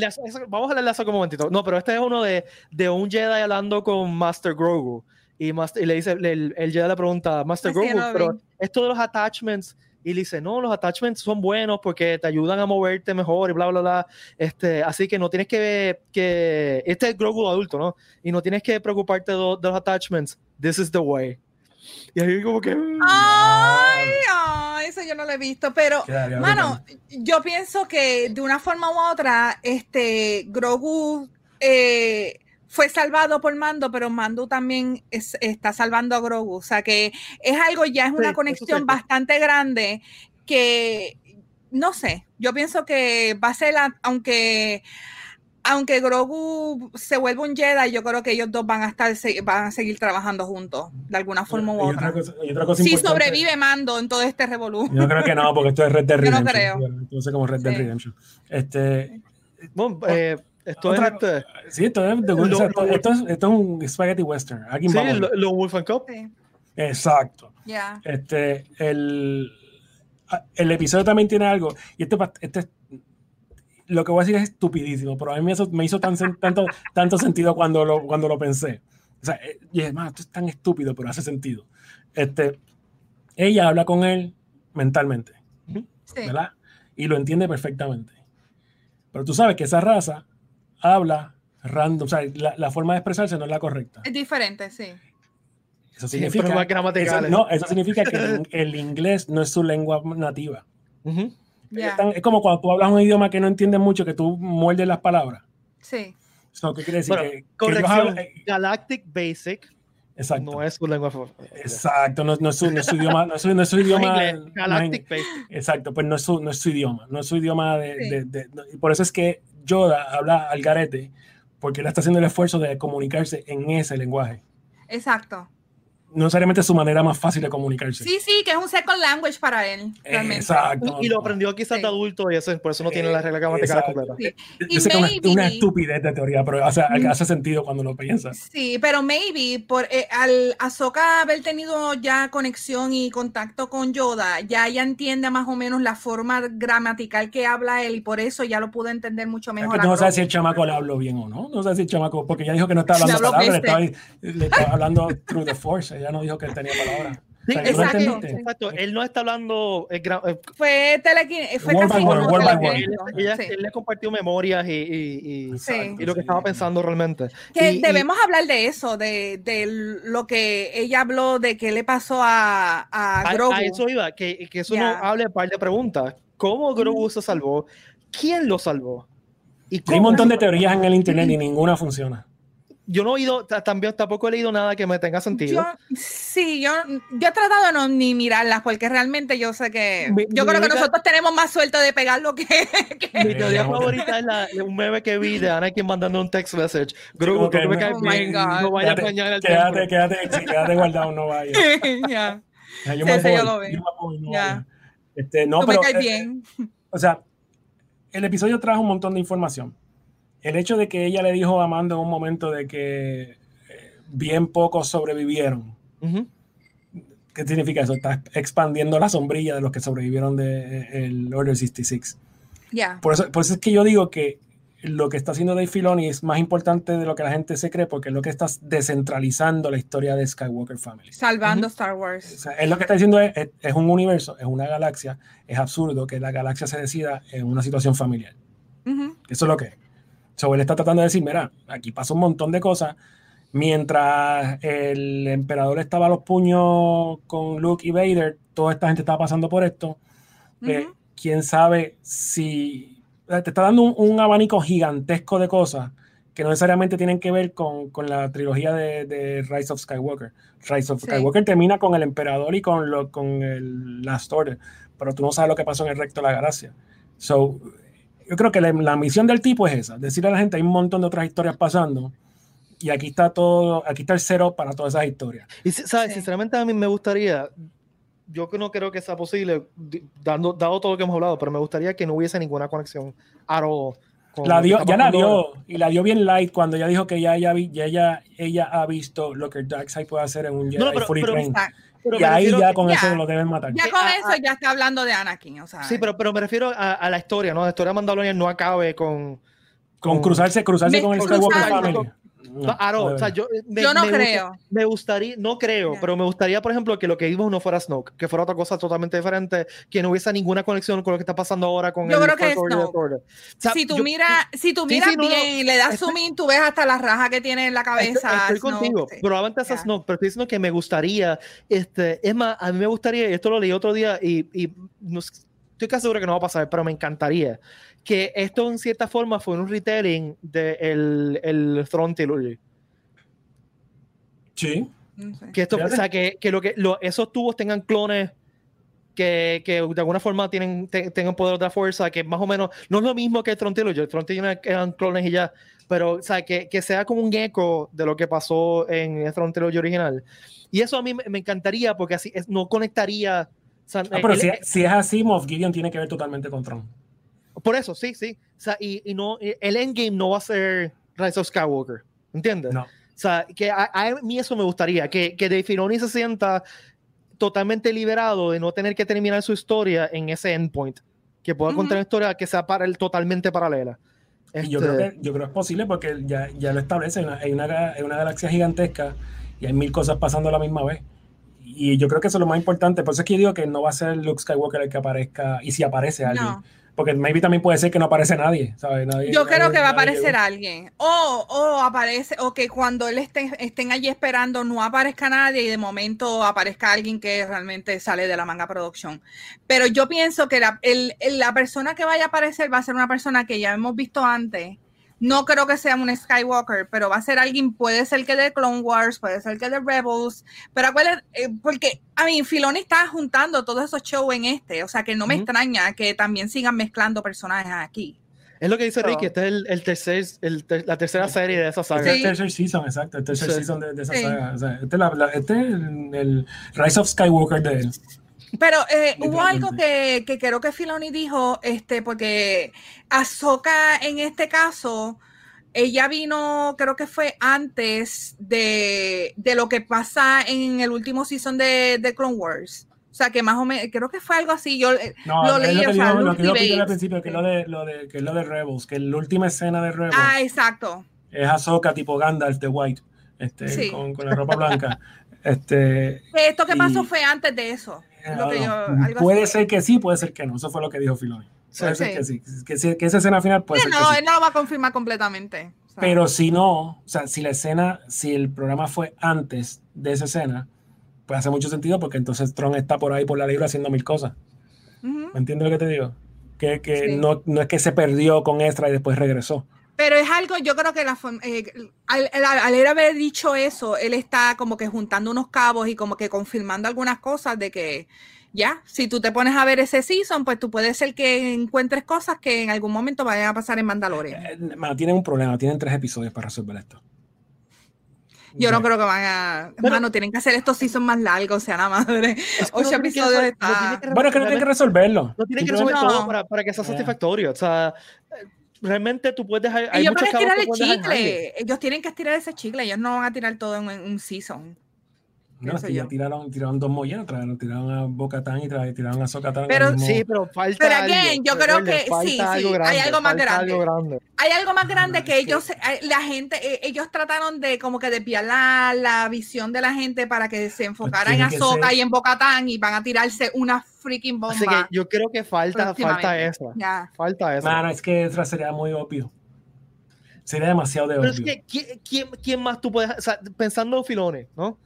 de No, de vamos a leerle eso un momentito. No, pero este es uno de, de un Jedi hablando con Master Grogu. Y, Master- y le dice, el, el Jedi le pregunta, Master Así Grogu, pero esto de los attachments. Y le dice, no, los attachments son buenos porque te ayudan a moverte mejor y bla, bla, bla. Este, así que no tienes que, que, este es Grogu adulto, ¿no? Y no tienes que preocuparte de, de los attachments. This is the way. Y ahí como que... Ay, ay, eso yo no lo he visto, pero Mano, brutal. yo pienso que de una forma u otra, este Grogu eh, fue salvado por Mando, pero Mando también es- está salvando a Grogu. O sea que es algo, ya es una conexión bastante grande que no sé. Yo pienso que va a ser, la- aunque aunque Grogu se vuelva un Jedi, yo creo que ellos dos van a estar van a seguir trabajando juntos de alguna forma u Y otra otra. cosa, y otra cosa Si importante- sobrevive Mando en todo este revolú. Yo creo que no, porque esto es Red Dead Yo no Redemption. creo. Entonces, como Red Dead Sí. Redemption. Este, Bueno, eh, Esto Otra- es este. Sí, esto es, de- Lo- o sea, lo- esto, esto es, esto es un spaghetti western. Aquí Sí, vamos. lo, lo Wolf and Cup. Sí, Exacto. ya. Este, el, el episodio también tiene algo. Y este, pa- este lo que voy a decir es estupidísimo, pero a mí me hizo, me hizo tan, sen- tanto, tanto sentido cuando lo, cuando lo pensé. O sea, y es más, esto es tan estúpido, pero hace sentido. Este, ella habla con él mentalmente, Sí. ¿verdad? Y lo entiende perfectamente. Pero tú sabes que esa raza habla random, o sea, la, la forma de expresarse no es la correcta. Es diferente, sí. Eso Sí, significa, problemas eso, no, eso significa que el, el inglés no es su lengua nativa. Ujú. Están- es como cuando tú hablas un idioma que no entiendes mucho, que tú muerdes las palabras. Sí. So, ¿Qué quiere decir? Bueno, que, que ellos corrección. hablan- eh, Galactic Basic exacto. no es su lengua favorita. Exacto, no, no es su, no es su idioma. No es su, no es su idioma. inglés, no es Galactic. Basic. Exacto, pues no es su, no es su idioma. No es su idioma de. Sí. de- de- no- y por eso es que Yoda habla al garete, porque él está haciendo el esfuerzo de comunicarse en ese lenguaje. Exacto. No necesariamente es su manera más fácil de comunicarse. Sí, sí, que es un second language para él. Realmente. Exacto. Y lo aprendió quizás Sí. de adulto y eso, por eso no tiene la regla gramatical completa. Sí. Yo Y sé que es una- maybe- una estupidez de teoría, pero hace, hace sentido cuando lo piensas. Sí, pero maybe por eh, al Ahsoka haber tenido ya conexión y contacto con Yoda, ya ella entiende más o menos la forma gramatical que habla él y por eso ya lo pudo entender mucho Es mejor. que a no sé si el chamaco le habló bien o no. No sé si el chamaco, porque ella dijo que no estaba hablando palabras, le estaba, le estaba hablando through the force. Ella no dijo que él tenía palabras. Sí, O sea, ¿tú no exacto. Exacto, él no está hablando. eh, gra- eh, Fue telequi- fue Word casi él, ella- Sí. él le compartió memorias y, y, y- Sí. y lo que estaba pensando realmente. Que Y- y- debemos hablar de eso, de, de lo que ella habló, de qué le pasó a, a a, Grogu. a eso iba, que, que eso Ya. nos hable un par de preguntas. ¿Cómo Grogu se salvó? ¿Quién lo salvó? ¿Y Hay un montón de teorías en el internet y ninguna funciona. Yo no he oído, ta- también tampoco he leído nada que me tenga sentido. Yo, sí, yo, yo he tratado de no ni mirarlas porque realmente yo sé que Mi- yo mi creo que única- nosotros tenemos más suerte de pegarlo que, que- Mi teoría favorita es la, un meme que vi de Anakin mandando un text message. Que tú me caes Oh my bien, God. no vayas a Quédate, bañar el quédate, quédate, sí, quédate guardado, no vayas. ya. Ya, Yo Sí, voy, yo lo veo. voy, no. Este, no, Tú me pero, caes eh, bien. O sea, el episodio trajo un montón de información. El hecho de que ella le dijo a Amanda en un momento de que eh, bien pocos sobrevivieron. ¿Qué significa eso? Está expandiendo la sombrilla de los que sobrevivieron del Order 66. Ya. Por eso, por eso es que yo digo que lo que está haciendo Dave Filoni es más importante de lo que la gente se cree, porque es lo que está descentralizando la historia de Skywalker Family. Salvando. Star O Wars. sea, él lo que está diciendo es, es, es un universo, es una galaxia, es absurdo que la galaxia se decida en una situación familiar. Eso es lo que es. So, él está tratando de decir, mira, aquí pasa un montón de cosas. Mientras el emperador estaba a los puños con Luke y Vader, toda esta gente estaba pasando por esto. Eh, Ujú. Quién sabe si eh, te está dando un, un abanico gigantesco de cosas que no necesariamente tienen que ver con, con la trilogía de, de Rise of Skywalker. Rise of Sí. Skywalker termina con el emperador y con, lo, con el Last Order, pero tú no sabes lo que pasó en el recto de la galaxia. So, yo creo que la, la misión del tipo es esa, decirle a la gente hay un montón de otras historias pasando y aquí está todo, aquí está el cero para todas esas historias. Y sabes, Sí. sinceramente a mí me gustaría, yo que no creo que sea posible, dando, dado todo lo que hemos hablado, pero me gustaría que no hubiese ninguna conexión con La dio, ya la dio y la dio bien light cuando ella dijo que ya ella, vi- ya ella, ella ha visto lo que el Darkseid puede hacer en un Jedi No, no, pero- pero-. Pero Y ahí ya que- con ya. eso lo deben matar. Ya con eso ya está hablando de Anakin, o sea. Sí, pero, pero me refiero a, a la historia, ¿no? La historia de Mandalorian no acabe con... Con cruzarse, cruzarse Me- con el. Skywalker Family. No, ah, no, no o sea, yo, eh, me, Yo no me gusta- creo. me gustaría, no creo, pero me gustaría, por ejemplo, que lo que vimos no fuera Snoke, que fuera otra cosa totalmente diferente, que no hubiese ninguna conexión con lo que está pasando ahora con Yo el creo que es Order Snoke. O sea, si tú miras, si tú Sí, miras sí, no, no. bien y le das zoom in, tú ves hasta la raja que tiene en la cabeza. Estoy, estoy Snoke, contigo, sí. probablemente sea Ya. Snoke, pero estoy diciendo que me gustaría, este, es más, a mí me gustaría, esto lo leí otro día y, y no estoy casi seguro que no va a pasar, pero me encantaría que esto en cierta forma fue un retelling de el, Throne Trilogy. Sí. Que esto, o sea, que, que lo que lo- esos tubos tengan clones que, que de alguna forma tienen, te- tengan poder de la fuerza, que más o menos no es lo mismo que el Tron Trilogy, el Tron Trilogy eran clones y ya, pero o sea, que, que sea como un eco de lo que pasó en el Tron Trilogy original. Y eso a mí me, me encantaría porque así es- no conectaría. o sea, Ah, pero el- si, si es así, Moff Gideon tiene que ver totalmente con Tron. Por eso, sí, sí. O sea, y, y no, el endgame no va a ser Rise of Skywalker. ¿Entiendes? No. O sea, que a, a mí eso me gustaría, que, que Dave Filoni se sienta totalmente liberado de no tener que terminar su historia en ese endpoint. Que pueda contar Ujú. una historia que sea para él totalmente paralela. Y yo, Este, creo que, yo creo que es posible porque ya, ya lo establece. Hay una, hay, una, hay una galaxia gigantesca y hay mil cosas pasando a la misma vez. Y yo creo que eso es lo más importante. Por eso es que yo digo que no va a ser Luke Skywalker el que aparezca. Y si aparece alguien. No. Porque maybe también puede ser que no aparece nadie. ¿sabes? Nadie- Yo creo nadie- que va a aparecer alguien. O, o aparece, o que cuando él esté, estén allí esperando no aparezca nadie y de momento aparezca alguien que realmente sale de la manga production. Pero yo pienso que la, el- la persona que vaya a aparecer va a ser una persona que ya hemos visto antes. No creo que sea un Skywalker, pero va a ser alguien, puede ser que de Clone Wars, puede ser que de Rebels, pero acuérdense, eh, porque, a mí, Filoni está juntando todos esos shows en este, o sea que no me Ujú. extraña que también sigan mezclando personajes aquí. Es lo que dice Pero- Ricky, este es el, el tercer, el ter- la tercera serie de esa Este saga. es Sí. el tercer season, exacto. El tercer Sí. season de, de esa Sí. saga. O sea, este es, la- la- este es el, el Rise of Skywalker de él. Pero eh, hubo algo que, que creo que Filoni dijo, este, porque Ahsoka en este caso, ella vino, creo que fue antes de, de lo que pasa en el último season de, de Clone Wars. O sea, que más o menos, creo que fue algo así. Yo, eh, No, Lo leí, lo que o sea, dijo, lo que Peter al principio, que es lo de, lo de, que es lo de Rebels, que la última escena de Rebels ah, exacto. es Ahsoka tipo Gandalf de White, este, Sí. con, con la ropa blanca. Este, Esto que pasó Y- fue antes de eso. Lo que no, yo- no, algo puede así. ser que sí, puede ser que no. Eso fue lo que dijo Filoni. Puede Sí. ser que sí. Que, sí- que esa escena final puede Sí, ser no, que sí. él no lo va a confirmar completamente. O sea, Pero si no, o sea, si la escena, si el programa fue antes de esa escena, pues hace mucho sentido porque entonces Tron está por ahí por la libra haciendo mil cosas. ujú. ¿Me entiendes lo que te digo? Que, que Sí. no, no es que se perdió con extra y después regresó. Pero es algo, yo creo que la, eh, al, al- al él haber dicho eso, él está como que juntando unos cabos y como que confirmando algunas cosas de que ya, si tú te pones a ver ese season, pues tú puedes ser que encuentres cosas que en algún momento vayan a pasar en Mandalorian. Eh, mano, tienen un problema, tienen tres episodios para resolver esto. Yo no creo que van a... Pero- Mano, tienen que hacer estos seasons más largos, sea la madre. Es que Ocho no que episodios está- no tiene que Bueno, creo que resolverlo. No tiene que resolver No. todo para, para que sea satisfactorio. O sea, eh, realmente tú puedes dejar. Hay Ellos muchos van a estirar el chicle. Ellos tienen que estirar ese chicle. Ellos no van a tirar todo en, en un season. No, es que ya tiraron, tiraron dos mollenos, trajeron, tiraron a Bocatán y tiraron a Sokatán. Pero Sí, pero falta. Pero algo. again, yo creo que falta sí, algo sí, hay algo más grande. algo grande. Hay algo más grande Ah, que ellos, eh, la gente, eh, ellos trataron de como que desviar la, la visión de la gente para que se enfocara en tiene que Ahsoka ser- y en Bocatán y van a tirarse una freaking bomba. Así que yo creo que falta, falta eso. Ya. Falta eso. Mano, es que Ezra sería muy obvio. Sería demasiado de Pero obvio. es que, ¿quién, quién, quién más tú puedes, o sea, pensando filones, ¿no?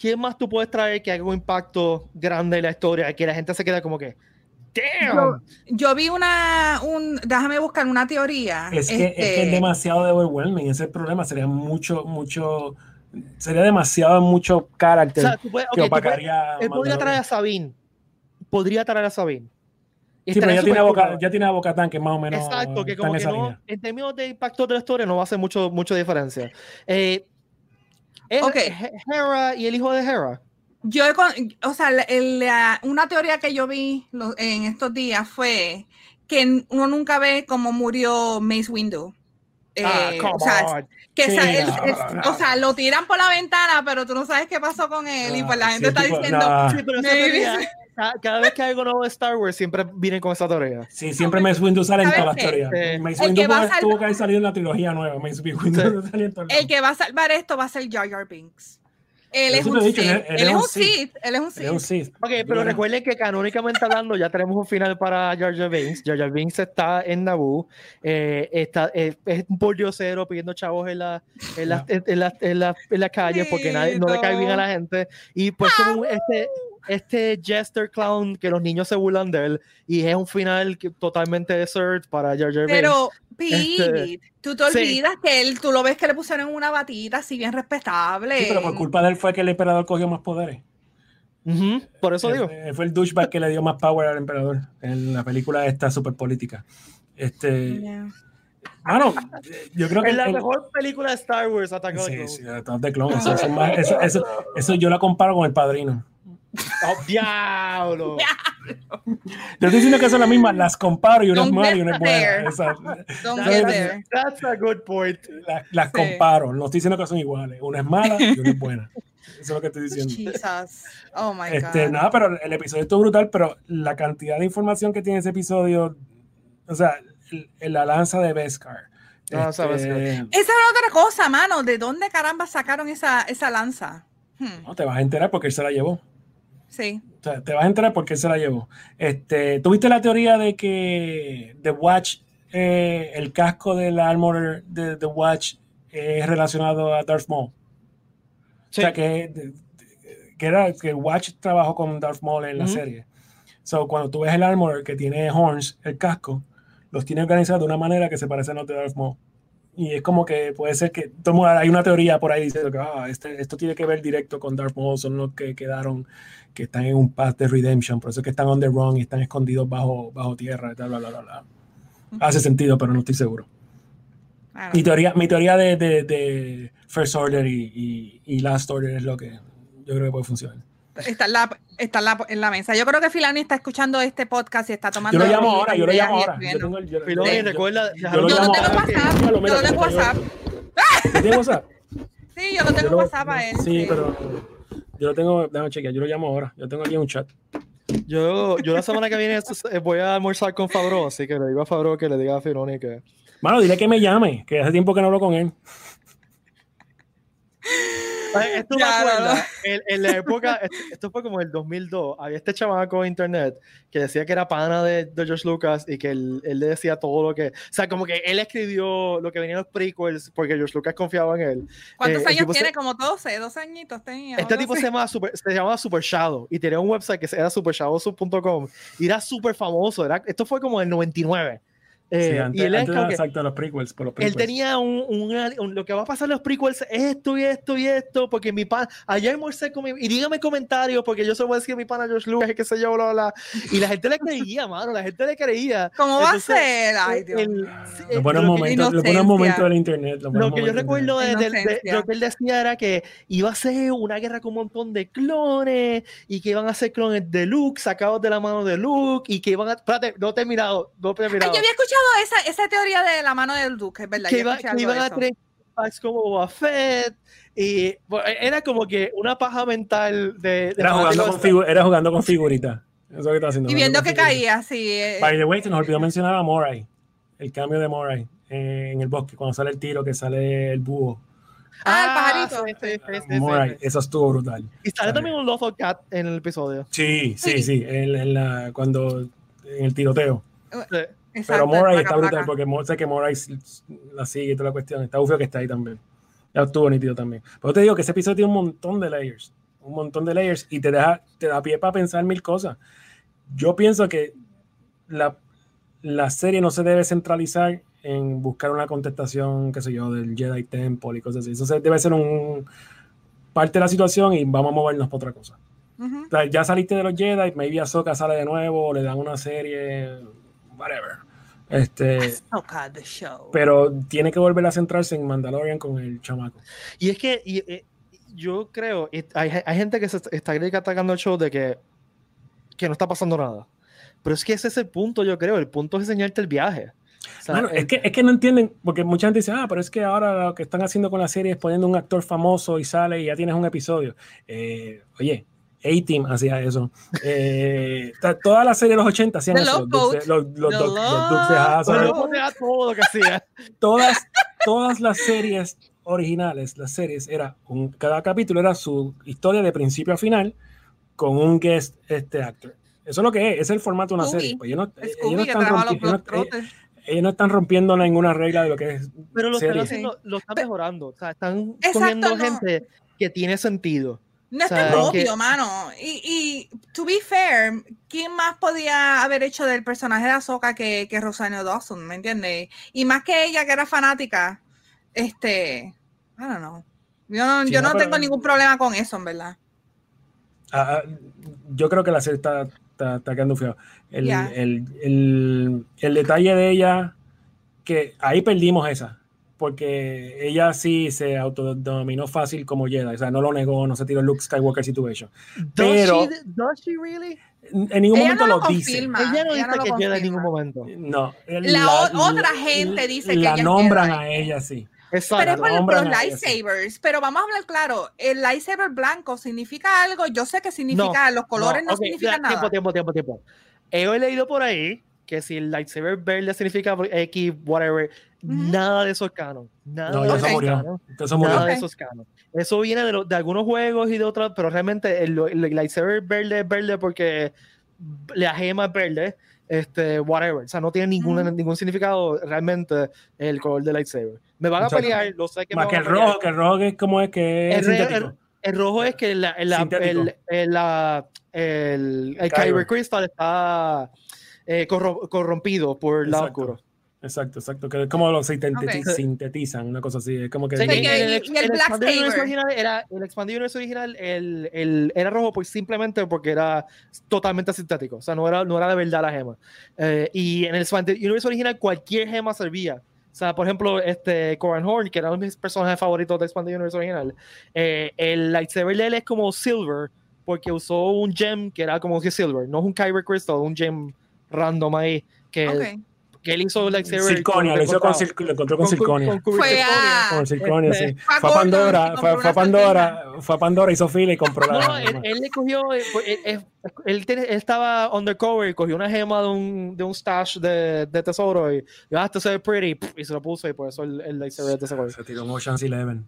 ¿Quién más tú puedes traer que haga un impacto grande en la historia? Que la gente se queda como que, damn. Yo vi una, un, déjame buscar una teoría. Es que, es que este, es demasiado de overwhelming, ese es el problema. Sería mucho, mucho, sería demasiado mucho o carácter sea, tú puedes, que tú puedes- opacaría. él podría traer a Sabine. Podría traer a Sabine. Sí, pero ya tiene, Boca, ya tiene a Bocatán, que más o menos Exacto, que como en que no, en términos de impacto de la historia no va a hacer mucho, mucha diferencia. Eh, él- Ok. He- Hera y el hijo de Hera. Yo, o sea, la- el- la- una teoría que yo vi lo- en estos días fue que uno nunca ve cómo murió Mace Windu. Eh, ah, come o sea, on. que Sí, sa- él- no, es- no. o sea, lo tiran por la ventana, pero tú no sabes qué pasó con él. y pues la Ah, gente sí, está tipo, diciendo, nah. Sí, pero esa Maybe teoría, cada vez que hay algo nuevo de Star Wars siempre vienen con esa teoría. Sí, siempre Mace Windu sale en ¿Sabes todas las teorías. Mace el Windu que va a tuvo- que haber salido en la trilogía nueva. Mace Windu salió en el que va a salvar esto va a ser Jar Jar Binks. Él es un dicho, Sith. él- Él es un Sith. Él es un Es un Sith. Sith. Ok, pero recuerden que canónicamente hablando ya tenemos un final para Jar Jar Binks. Jar Jar Binks está en Naboo, eh, está, eh, es un pordiosero pidiendo chavos en la, en las en, en las- en las- en las calles porque nadie, no le cae bien a la gente. Y pues como este, este jester clown que los niños se burlan de él y es un final que, totalmente dessert para Jar Jar. Pero, Este, Pete, tú te sí. olvidas que él, tú lo ves que le pusieron una batita así bien respetable. Sí, pero por culpa de él fue que el emperador cogió más poderes. Ujú, por eso Él- digo. él fue el douchebag que le dio más power al emperador en la película esta super política. Este, Yeah. mano, yo creo que Es la el- mejor película de Star Wars, Attack of the Sí, Clones. sí, Attack of the Clones, eso, eso- eso- eso yo la comparo con el padrino. Oh, diablo. Yo estoy diciendo que son las mismas, las comparo y una es mala y una es buena. Esa- Don't ¿sabes? get there. That's a good point. la- las Sí. comparo, no estoy diciendo que son iguales. Una es mala y una es buena. Eso es lo que estoy diciendo. Jesus. Oh my Este, God. nada, pero el episodio estuvo brutal, pero la cantidad de información que tiene ese episodio, o sea, el- la lanza de Beskar. No, este, Esa era otra cosa, mano. ¿De dónde caramba sacaron esa, esa lanza? Hmm, no, te vas a enterar porque él se la llevó. Sí. O sea, te vas a enterar porque él se la llevó. Este, ¿Tuviste la teoría de que The Watch, eh, el casco del armor de The Watch es relacionado a Darth Maul? Sí. O sea, que, que era que Watch trabajó con Darth Maul en la Ujú. serie. So, cuando tú ves el armor que tiene horns, el casco, los tiene organizados de una manera que se parecen a los de Darth Maul. Y es como que puede ser que mundo- hay una teoría por ahí diciendo que ah, este- esto tiene que ver directo con Darth Maul, son los que quedaron, que están en un path de redemption, por eso es que están on the run y están escondidos bajo, bajo tierra, bla, bla, bla, bla. Hace sentido, pero no estoy seguro. Mi teoría, mi teoría de, de- de First Order y, y- y Last Order es lo que yo creo que puede funcionar. Está, en la, está en, la, en la mesa. Yo creo que Filani está escuchando este podcast y está tomando. Yo lo llamo ahora, yo lo llamo ahora. Yo escribiendo. tengo el- yo- Filoni, yo- recuerda. yo no tengo ahora. WhatsApp. Yo no tengo. WhatsApp. ¿Tú tienes WhatsApp? Sí, yo lo tengo WhatsApp a él. Sí, pero yo lo tengo, déjame chequear, yo lo llamo ahora. Yo tengo aquí un chat. Yo, yo la semana que viene voy a almorzar con Fabro, así que le digo a Fabro que le diga a Filoni que. Mano, dile que me llame, que hace tiempo que no hablo con él. Esto me Ya, acuerda, no, no. en, en la época, esto, esto fue como el 2002, había este chamaco en internet que decía que era pana de, de George Lucas y que él, él le decía todo lo que, o sea, como que él escribió lo que venía en los prequels porque George Lucas confiaba en él. ¿Cuántos Eh, años tipo se- tiene? Como 12, 12 añitos tenía. Este tipo se llamaba Super, se llamaba Super Shadow y tenía un website que era supershadowsub.com y era súper famoso, era, esto fue como el 99. Eh, Sí, antes, y él es antes como de- que- exacto, los prequels, por los él prequels. tenía un, un- un- lo que va a pasar en los prequels es esto y esto y esto, porque mi pan, ayer almorcé con mi, y dígame comentarios, porque yo se lo voy a decir a mi pana George Lucas, que sé yo, bla, bla, bla. y la gente le creía, mano, la gente le creía. ¿Cómo va a ser? Ay, Dios el- sí, Los buenos lo momentos, inocencia. momentos del internet. Lo que yo recuerdo de, de- lo que él decía era que iba a ser una guerra con un montón de clones y que iban a ser clones de Luke, sacados de la mano de Luke, y que iban a. Espérate, no te he mirado, no te he Ay, mirado. yo había escuchado esa, esa teoría de la mano del Duque, es verdad. que, iba- que iban a tener packs como Boba Fett y bueno, era como que una paja mental de, de Era jugando, con figu- era jugando con figuritas. Eso es lo que está haciendo. Y viendo que caía, sí. eh, By the way, se nos olvidó mencionar a Moray. El cambio de Moray eh, en el bosque, cuando sale el tiro, que sale el búho. Ah, el pajarito. sí, sí, sí, sí, Moray, sí. eso estuvo brutal. Y sale también un Lothal Cat en el episodio. Sí, sí, Sí. sí, en, en la, cuando en el tiroteo. Sí. Pero exacto, Moray está brutal placa. porque sé que Moray la sigue y toda la cuestión. Está bufio que está ahí también. Ya estuvo nítido también. Pero te digo que ese episodio tiene un montón de layers. Un montón de layers y te, deja, te da pie para pensar mil cosas. Yo pienso que la, la serie no se debe centralizar en buscar una contestación, qué sé yo, del Jedi Temple y cosas así. Eso debe ser un parte de la situación y vamos a movernos para otra cosa. Ujú. O sea, ya saliste de los Jedi, maybe Ahsoka sale de nuevo, le dan una serie, whatever. Este, the show. pero tiene que volver a centrarse en Mandalorian con el chamaco. Y es que y, eh, yo creo, y hay, hay gente que se está atacando el show de que, que no está pasando nada. Pero es que ese es el punto, yo creo. El punto es enseñarte el viaje. O sea, Mano, el- es, que, es que no entienden, porque mucha gente dice, ah, pero es que ahora lo que están haciendo con la serie es poniendo un actor famoso y sale y ya tienes un episodio. Eh, oye, A-Team hacía eso. Eh, toda la serie de los 80 hacían The eso. Los, los, los, los hacía. todas, todas las series originales, las series, era un, cada capítulo era su historia de principio a final con un guest este actor. Eso es lo que es, es el formato de una Scooby. serie. Pues ellos, no, ellos no están rompi- ellos no- Globetrotters. ellos no están rompiendo ninguna regla de lo que es Pero lo están, serie. haciendo, lo están mejorando. O sea, están Exacto, cogiendo no. gente que tiene sentido. No es tan obvio, mano. Y, y, to be fair, ¿quién más podía haber hecho del personaje de Ahsoka que, que Rosario Dawson? ¿Me entiendes? Y más que ella, que era fanática, este, I don't know. Yo no, Sí, yo no, no pero- tengo ningún problema con eso, en verdad. Ah, ah, yo creo que la serie está, está, está quedando feo. El, el, el detalle de ella, que ahí perdimos esa. Porque ella sí se autodominó fácil como Jedi, o sea, no lo negó, no se tiró Luke Skywalker situation. Pero does she, does she really? en ningún Ella momento no lo, lo dice. confirma. Ella no ella dice no lo que Jedi en ningún confirma. momento. No. La o- otra gente dice que la ella es nombran Jedi. a ella, sí. Exacto. Pero es por, los sí. lightsabers. Pero vamos a hablar claro. El lightsaber blanco significa algo. Yo sé que significa, los colores no, ok, significan ya, nada. Tiempo, tiempo, tiempo, tiempo. He leído por ahí que si el lightsaber verde significa X, whatever. Nada de eso es canon. Nada No, de ya se es murió. canon. Entonces murió. Nada Ok. de eso es canon. Eso viene de, lo- de algunos juegos y de otros, pero realmente el, el lightsaber verde es verde porque la gema es verde, este, whatever. O sea, no tiene ningún, ningún significado realmente el color del lightsaber. Me van a Exacto. pelear, lo sé que me Más que van el rojo, que el rojo es como es que es El. El rojo es que la, la- el, el, la- el, el Kyber. Crystal está eh, corro- corrompido por el lado Exacto. oscuro. Exacto, exacto. Que es como lo sinteti- Ok. sintetizan, una cosa así. Es como que. Sí, el, y el el Black Expanded Universe Saber. original era el Expanded Universe original el, el- era rojo pues simplemente porque era totalmente sintético o sea no era, no era de verdad la gema Eh, y en el Expanded Universe original cualquier gema servía o sea por ejemplo este Coran Horn que era uno de mis personajes favoritos de Expanded Universe original eh, el lightsaber de él es como silver porque usó un gem que era como que silver no es un Kyber Crystal un gem random ahí que, Ok. Que él hizo el lightsaber Circonia, lo hizo con, lo encontró con Con- circonia. con- Fue circonia. a- Con circonia, sí. Fue a Pandora, fue, fue a Pandora, fue a Pandora, hizo fila y compró la No, él, él le cogió, él, él- él estaba undercover y cogió una gema de un, de un stash de, de tesoro y ah, esto se ve pretty y se lo puso y por eso el, el lightsaber de ese color. Se tiró Ocean's Eleven.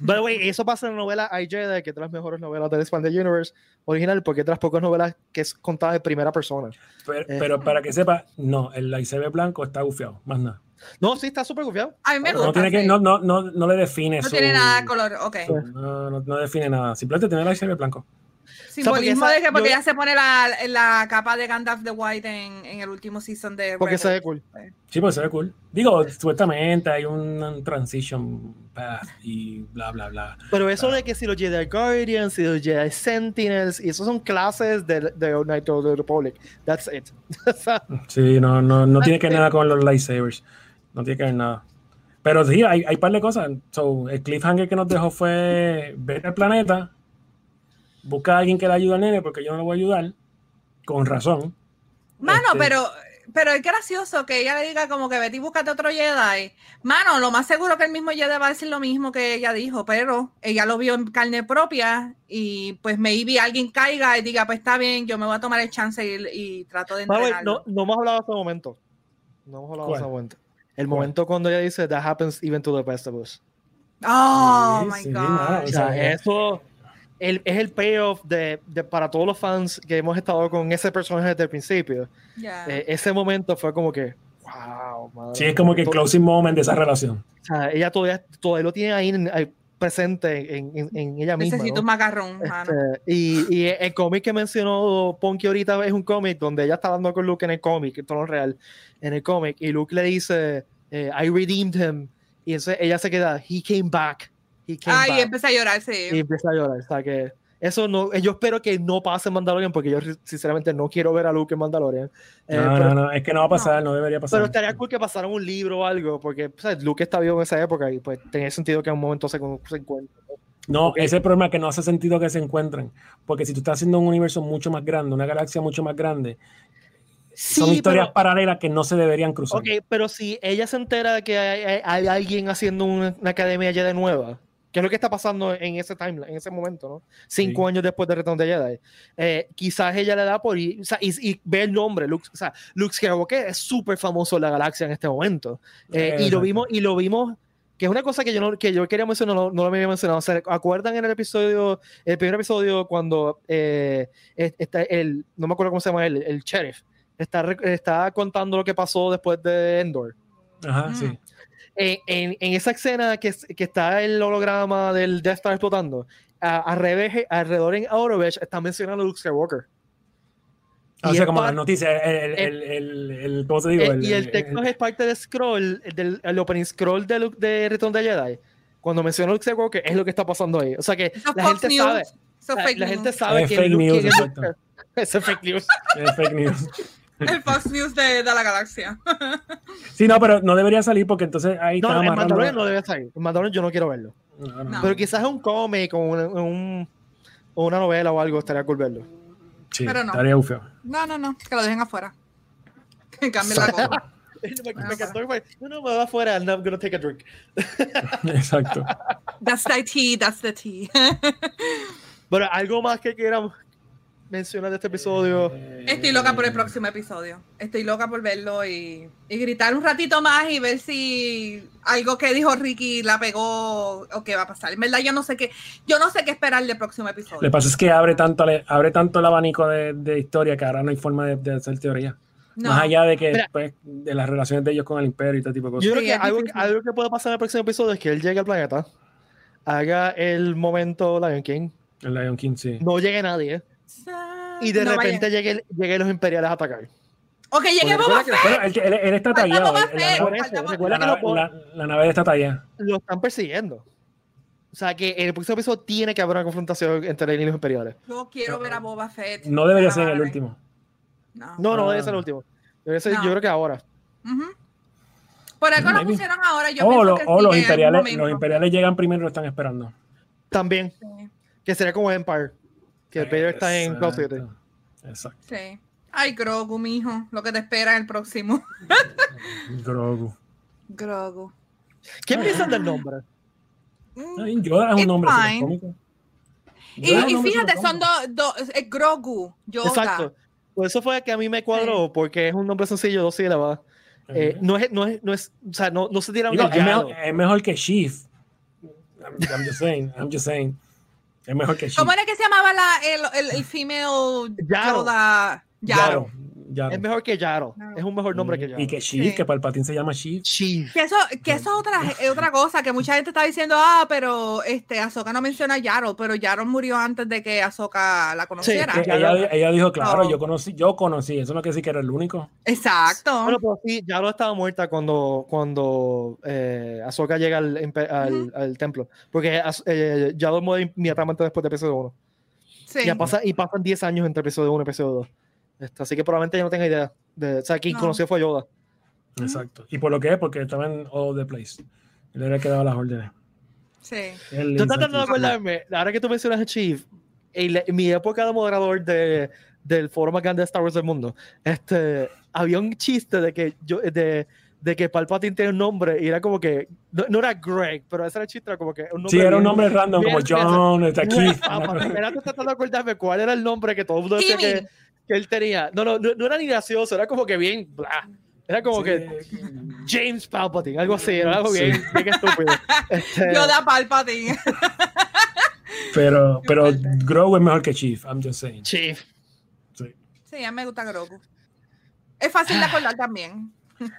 By the way, eso pasa en la novela I, Jedi, que es de las mejores novelas del Expanded Universe original, porque es de las pocas novelas que es contada de primera persona. Pero, Eh. pero para que sepa, no, el lightsaber blanco está bufiado, más nada. No, sí, está súper confiado. A mí me gusta. No, tiene que, no, no, no, no le define No su- tiene nada de color. Ok. No, no, no define nada. Simplemente tiene el lightsaber blanco. Simbolismo esa- de que porque yo- ella se pone la, la capa de Gandalf the White en, en el último season de Porque se ve cool. Sí, pues se ve cool. Digo, supuestamente hay un transition path y bla, bla, bla. Pero eso Claro. de que si los Jedi Guardians y los Jedi Sentinels, y esos son clases de, de Knight of the Republic. That's it. O sea, Sí, no, no, no tiene que ver sí. nada con los lightsabers. No tiene que ver nada. Pero sí, hay, hay par de cosas. So, el cliffhanger que nos dejó fue ver el planeta, buscar a alguien que le ayude al nene, porque yo no le voy a ayudar, con razón. Mano, Este, pero, pero es gracioso que ella le diga como que Betty, búscate otro Jedi. Mano, lo más seguro que el mismo Jedi va a decir lo mismo que ella dijo, pero ella lo vio en carne propia y pues maybe alguien caiga y diga, pues está bien, yo me voy a tomar el chance y, y trato de entrenarlo. no, no hemos hablado hasta el momento. No hemos hablado hasta el ¿Cuál? momento. El ¿Cuál? momento cuando ella dice, That happens even to the best of us. Oh, Sí, my sí, God. nada, O sea, eso el- es el payoff de, de- para todos los fans que hemos estado con ese personaje desde el principio. Ya. Eh, ese momento fue como que, wow, madre Sí, es como que el closing moment de esa relación. O sea, ella todavía, todavía lo tiene ahí, en- ahí presente en, en- en ella misma. Necesito ¿no? un macarrón, mano. Este, y, y el cómic que mencionó Ponky ahorita es un cómic donde ella está hablando con Luke en el cómic, en tono real, en el cómic, y Luke le dice, eh, I redeemed him, y entonces ella se queda, he came back, came Ay, back, empecé a llorar, sí. y empieza a llorar, o sea que eso no, yo espero que no pase en Mandalorian, porque yo sinceramente no quiero ver a Luke en Mandalorian, Eh, No, pero, no, no, es que no va a pasar, no, debería pasar. pero estaría cool que pasara un libro o algo, porque o sea, Luke está vivo en esa época, y pues tenía sentido que en un momento se, se encuentre. No, Ok. ese es el problema que no hace sentido que se encuentren. Porque si tú estás haciendo un universo mucho más grande, una galaxia mucho más grande, son Sí, historias pero- paralelas que no se deberían cruzar. Ok, pero si ella se entera de que hay, hay- hay alguien haciendo una, una academia Jedi nueva, que es lo que está pasando en ese timeline, en ese momento, ¿no? Cinco Sí. años después de Retorno de Jedi. Eh, quizás ella le da por ir, o sea, y, y ve el nombre, Luke, o sea, Luke Skywalker es súper famoso en la galaxia en este momento. Eh, y lo vimos, y lo vimos, que es una cosa que yo, no, que yo quería mencionar, no, no lo había mencionado. ¿Se acuerdan en el episodio, el primer episodio, cuando eh, es- está el, no me acuerdo cómo se llama él, el sheriff, está, está contando lo que pasó después de Endor? Ajá, Mm. sí. En, en- en esa escena que, es- que está el holograma del Death Star explotando, a- al revés, alrededor en Aurovech está mencionando a Luke Skywalker. Ah, o Y sea, como las noticias, el, el, el, el, el- ¿cómo se digo? Y el texto es parte del scroll, del el opening scroll de, Luke- de Return de Jedi. Cuando menciona Luke Skywalker, es lo que está pasando ahí. O sea que la gente News, sabe. eso es La, fake la news. gente sabe Es que fake Luke news, quién es exacto. Luke. Eso es fake news. Es fake news. El Fox News de, de la galaxia. Sí, no, pero no debería salir porque entonces ahí No, está el Mandalorian no debe salir. El Mandalorian yo no quiero verlo. No, no. No. Pero quizás es un cómic o, un, un- una novela o algo, estaría cool verlo. Sí, Pero no. estaría ufeo. No, no, no, que lo dejen afuera. Que cambien la cosa. me, me encantó no, no, me va afuera, I'm not gonna take a drink. Exacto. That's the tea, that's the tea. Pero algo más que quieran mencionar de este episodio. Estoy loca por el próximo episodio. Estoy loca por verlo y, y gritar un ratito más y ver si algo que dijo Ricky la pegó o qué va a pasar. En verdad, yo no sé qué, yo no sé qué esperar del próximo Lo que episodio. pasa es que abre tanto, abre tanto el abanico de, de historia que ahora no hay forma de, de hacer teoría. No. Más allá de que Mira. pues, de las relaciones de ellos con el imperio y este tipo de cosas. Yo creo Sí, que es algo, algo que puede pasar en el próximo episodio es que él llegue al planeta, haga el momento Lion King, El Lion King, sí. no llegue nadie y de No repente vayan. llegue, los imperiales a atacar. O que llegue Porque Boba Fett. Bueno, él, él- él está tallado. La, nave- lo, la- la nave está tallada. lo están persiguiendo. O sea que en el próximo episodio tiene que haber una confrontación entre él y los imperiales. Yo quiero ver a Boba Fett. No debería ser en el último. No. No, no, Ah. debe ser el último. Debe ser, No. yo creo que ahora. Ujú. Por algo lo pusieron ahora. Yo O, pienso lo- que o sí, los, imperiales, los imperiales llegan primero y lo están esperando. También, Sí, que sería como Empire. Que Vader está en Cloud City. Exacto. Sí. Ay, Grogu, mijo. Lo que te espera en el próximo. Grogu. Grogu. ¿Qué piensan del nombre? Mm. Yoda es un nombre cómico. Y, fíjate, son dos, dos, es Grogu, Yoda. Exacto. Por eso fue que a mí me cuadró, porque es un nombre sencillo, dos sílabas. Eh, no es, no es, no es, o sea, no, no se tira un Digo, es, mejor, es mejor que. I'm, I'm just saying, I'm just saying. Es mejor que Sheaf. ¿Cómo era que se llamaba la, el, el, el female Yaro. Yoda? Yaro. Yaro. Yaro. Es mejor que Yaro. Yaro. Es un mejor nombre que Yaro. Y que Sheaf, Sí. que Palpatine se llama Sheaf. Chief. Que eso, que eso es otra, es otra cosa, que mucha gente está diciendo, ah, pero este Ahsoka no menciona a Yaro, pero Yaro murió antes de que Ahsoka la conociera. Yaro. ella, ella dijo, claro, No. yo conocí, yo conocí, eso no quiere decir que era el único. Exacto. Bueno, pero sí, Yaro estaba muerta cuando, cuando eh, Ahsoka llega al, al, Ujú. al templo. Porque eh, Yaro muere inmediatamente después de episodio 1. sí. Y, ya pasa, y pasan 10 años entre episodio 1 y episodio 2. Este, así que probablemente yo no tenga idea. De, o sea, quien No. conoció fue Yoda. Exacto. Y por lo que es, porque estaba en all the place. Él era el que daba las órdenes. sí. Yo tratando de acordarme, ahora que tú mencionas a Chief, en, la- en mi época de moderador de, del foro más grande de Star Wars del mundo, este, había un chiste de que yo, de, de que Palpatine tiene un nombre y era como que, no, no era Greg, pero ese era el chiste, era como que un nombre Sí, era un bien- nombre random como bien- John, está aquí. Greg Palpatine. Era tratando de acordarme cuál era el nombre que todo el mundo decía que. Que él tenía. No, no, no, no era ni gracioso, era como que bien, bla. Era como que James Palpatine, algo así, era algo Sí. bien, bien estúpido. Este, Yoda Palpatine. Pero, pero. Grogu es mejor que Chief, I'm just saying. Chief. Sí. Sí, a mí me gusta Grogu. Es fácil de acordar también.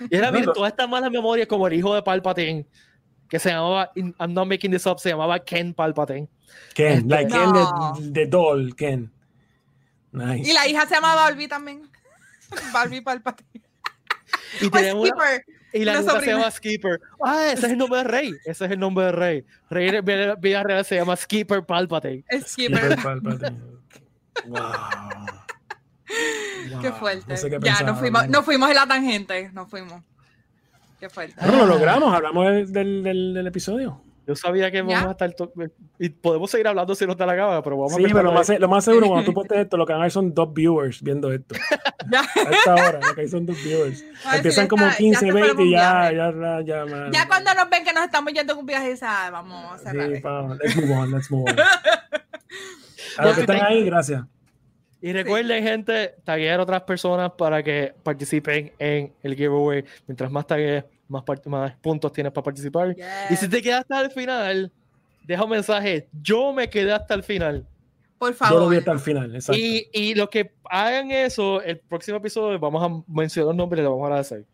Y era bien, todas estas malas memorias como el hijo de Palpatine, que se llamaba, I'm not making this up, se llamaba Ken Palpatine. Ken, Este- like Ken de Doll, Ken. Nice. Y la hija se llama Barbie también. Barbie Palpatine. Y, una- y la nieta se llama Skipper. Ah, ese es el nombre de Rey. Ese es el nombre de Rey. Rey en vida- vida real se llama Skipper Palpatine. Skipper. Skipper Palpatine. Wow. Qué fuerte. No sé qué ya, nos fuimos, ¿no? nos fuimos en la tangente. Nos fuimos. Qué fuerte. Bueno, lo logramos, hablamos del- del episodio. Yo sabía que vamos ¿Ya? a estar. Y podemos seguir hablando si nos da la gana, pero vamos Sí, a pero lo más, lo más seguro, cuando tú postes esto, lo que van a ver son dos viewers viendo esto. Ya. A esta hora, lo que hay son dos viewers. Ay, Empiezan como está- 15, ya se fueron 20 y ya, ya, ya, ya, man. Ya cuando nos ven que nos estamos yendo en un viaje, dicen, "Ah, vamos a cerrar. Sí, esto". pa, let's move on, let's move on. A los que están ahí, gracias. Y recuerden, gente, taguear a otras personas para que participen en el giveaway. Mientras más tagues, más, puntos tienes para participar. Y si te quedas hasta el final, deja un mensaje. Yo me quedé hasta el final. Por Yo lo favor. vi hasta el final, exacto. Y, y los que hagan eso, el próximo episodio vamos a mencionar los nombres y les vamos a agradecer.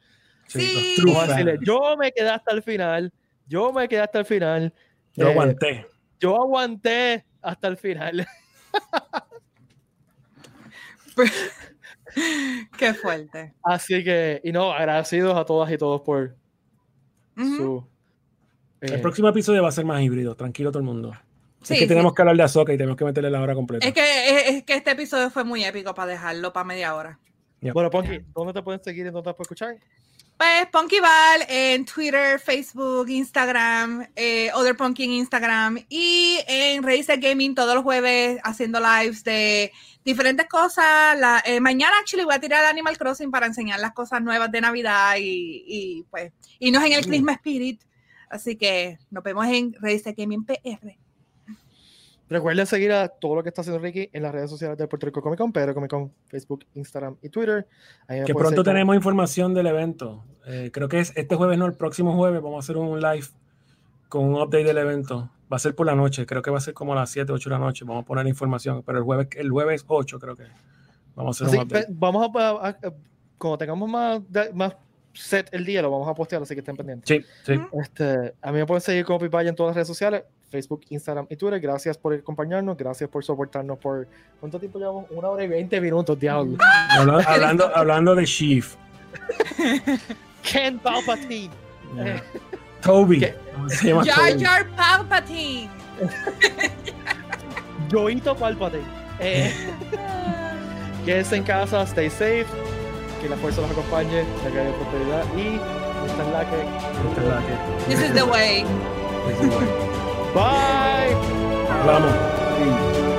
Sí, Sí. los true Vamos a fans. decirle, yo me quedé hasta el final. Yo me quedé hasta el final. Yo eh, aguanté. Yo aguanté hasta el final. Qué fuerte. Así que, y no, agradecidos a todas y todos por Su. El eh, próximo episodio va a ser más híbrido, tranquilo todo el mundo. Sí, es que sí. tenemos que hablar de Azoka y tenemos que meterle la hora completa. Es que, es, es que este episodio fue muy épico para dejarlo para media hora. Yep. Bueno, Ponky, ¿dónde te pueden seguir y dónde te pueden escuchar? Pues Punky Val en Twitter, Facebook, Instagram, eh, Other Punky en Instagram y en Razer Gaming todos los jueves haciendo lives de diferentes cosas. La, eh, mañana actually voy a tirar Animal Crossing para enseñar las cosas nuevas de Navidad y, y pues irnos en el Christmas Spirit. Así que nos vemos en Razer Gaming PR. Recuerden seguir a todo lo que está haciendo Ricky en las redes sociales de Puerto Rico Comic Con, Pedro Comic Con, Facebook, Instagram y Twitter. Ahí Que pronto tenemos información del evento. Eh, creo que es este jueves, no, el próximo jueves vamos a hacer un live con un update del evento. Va a ser por la noche, creo que va a ser como a las 7, 8 de la noche. Vamos a poner información, pero el jueves, el jueves 8 creo que vamos a hacer Así, un update. vamos a, a- a- cuando tengamos más, de- más set el día, lo vamos a postear, así que estén pendientes. Sí, sí. Este, a mí me pueden seguir como Pipaya en todas las redes sociales, Facebook, Instagram y Twitter. Gracias por acompañarnos, gracias por soportarnos por... ¿Cuánto tiempo llevamos? Una hora y 20 minutos, diablo. Habla- hablando, hablando de Chief. Ken Palpatine. Yeah. Toby. ¿Qué? ¿Cómo se llama Jar Toby? Jar Palpatine. Joito Palpatine. Eh, quédense en casa, stay safe, que la fuerza los acompañe, la que haya prosperidad y esta es la que... Esta es la que- This is the way. Bye. Hablamos.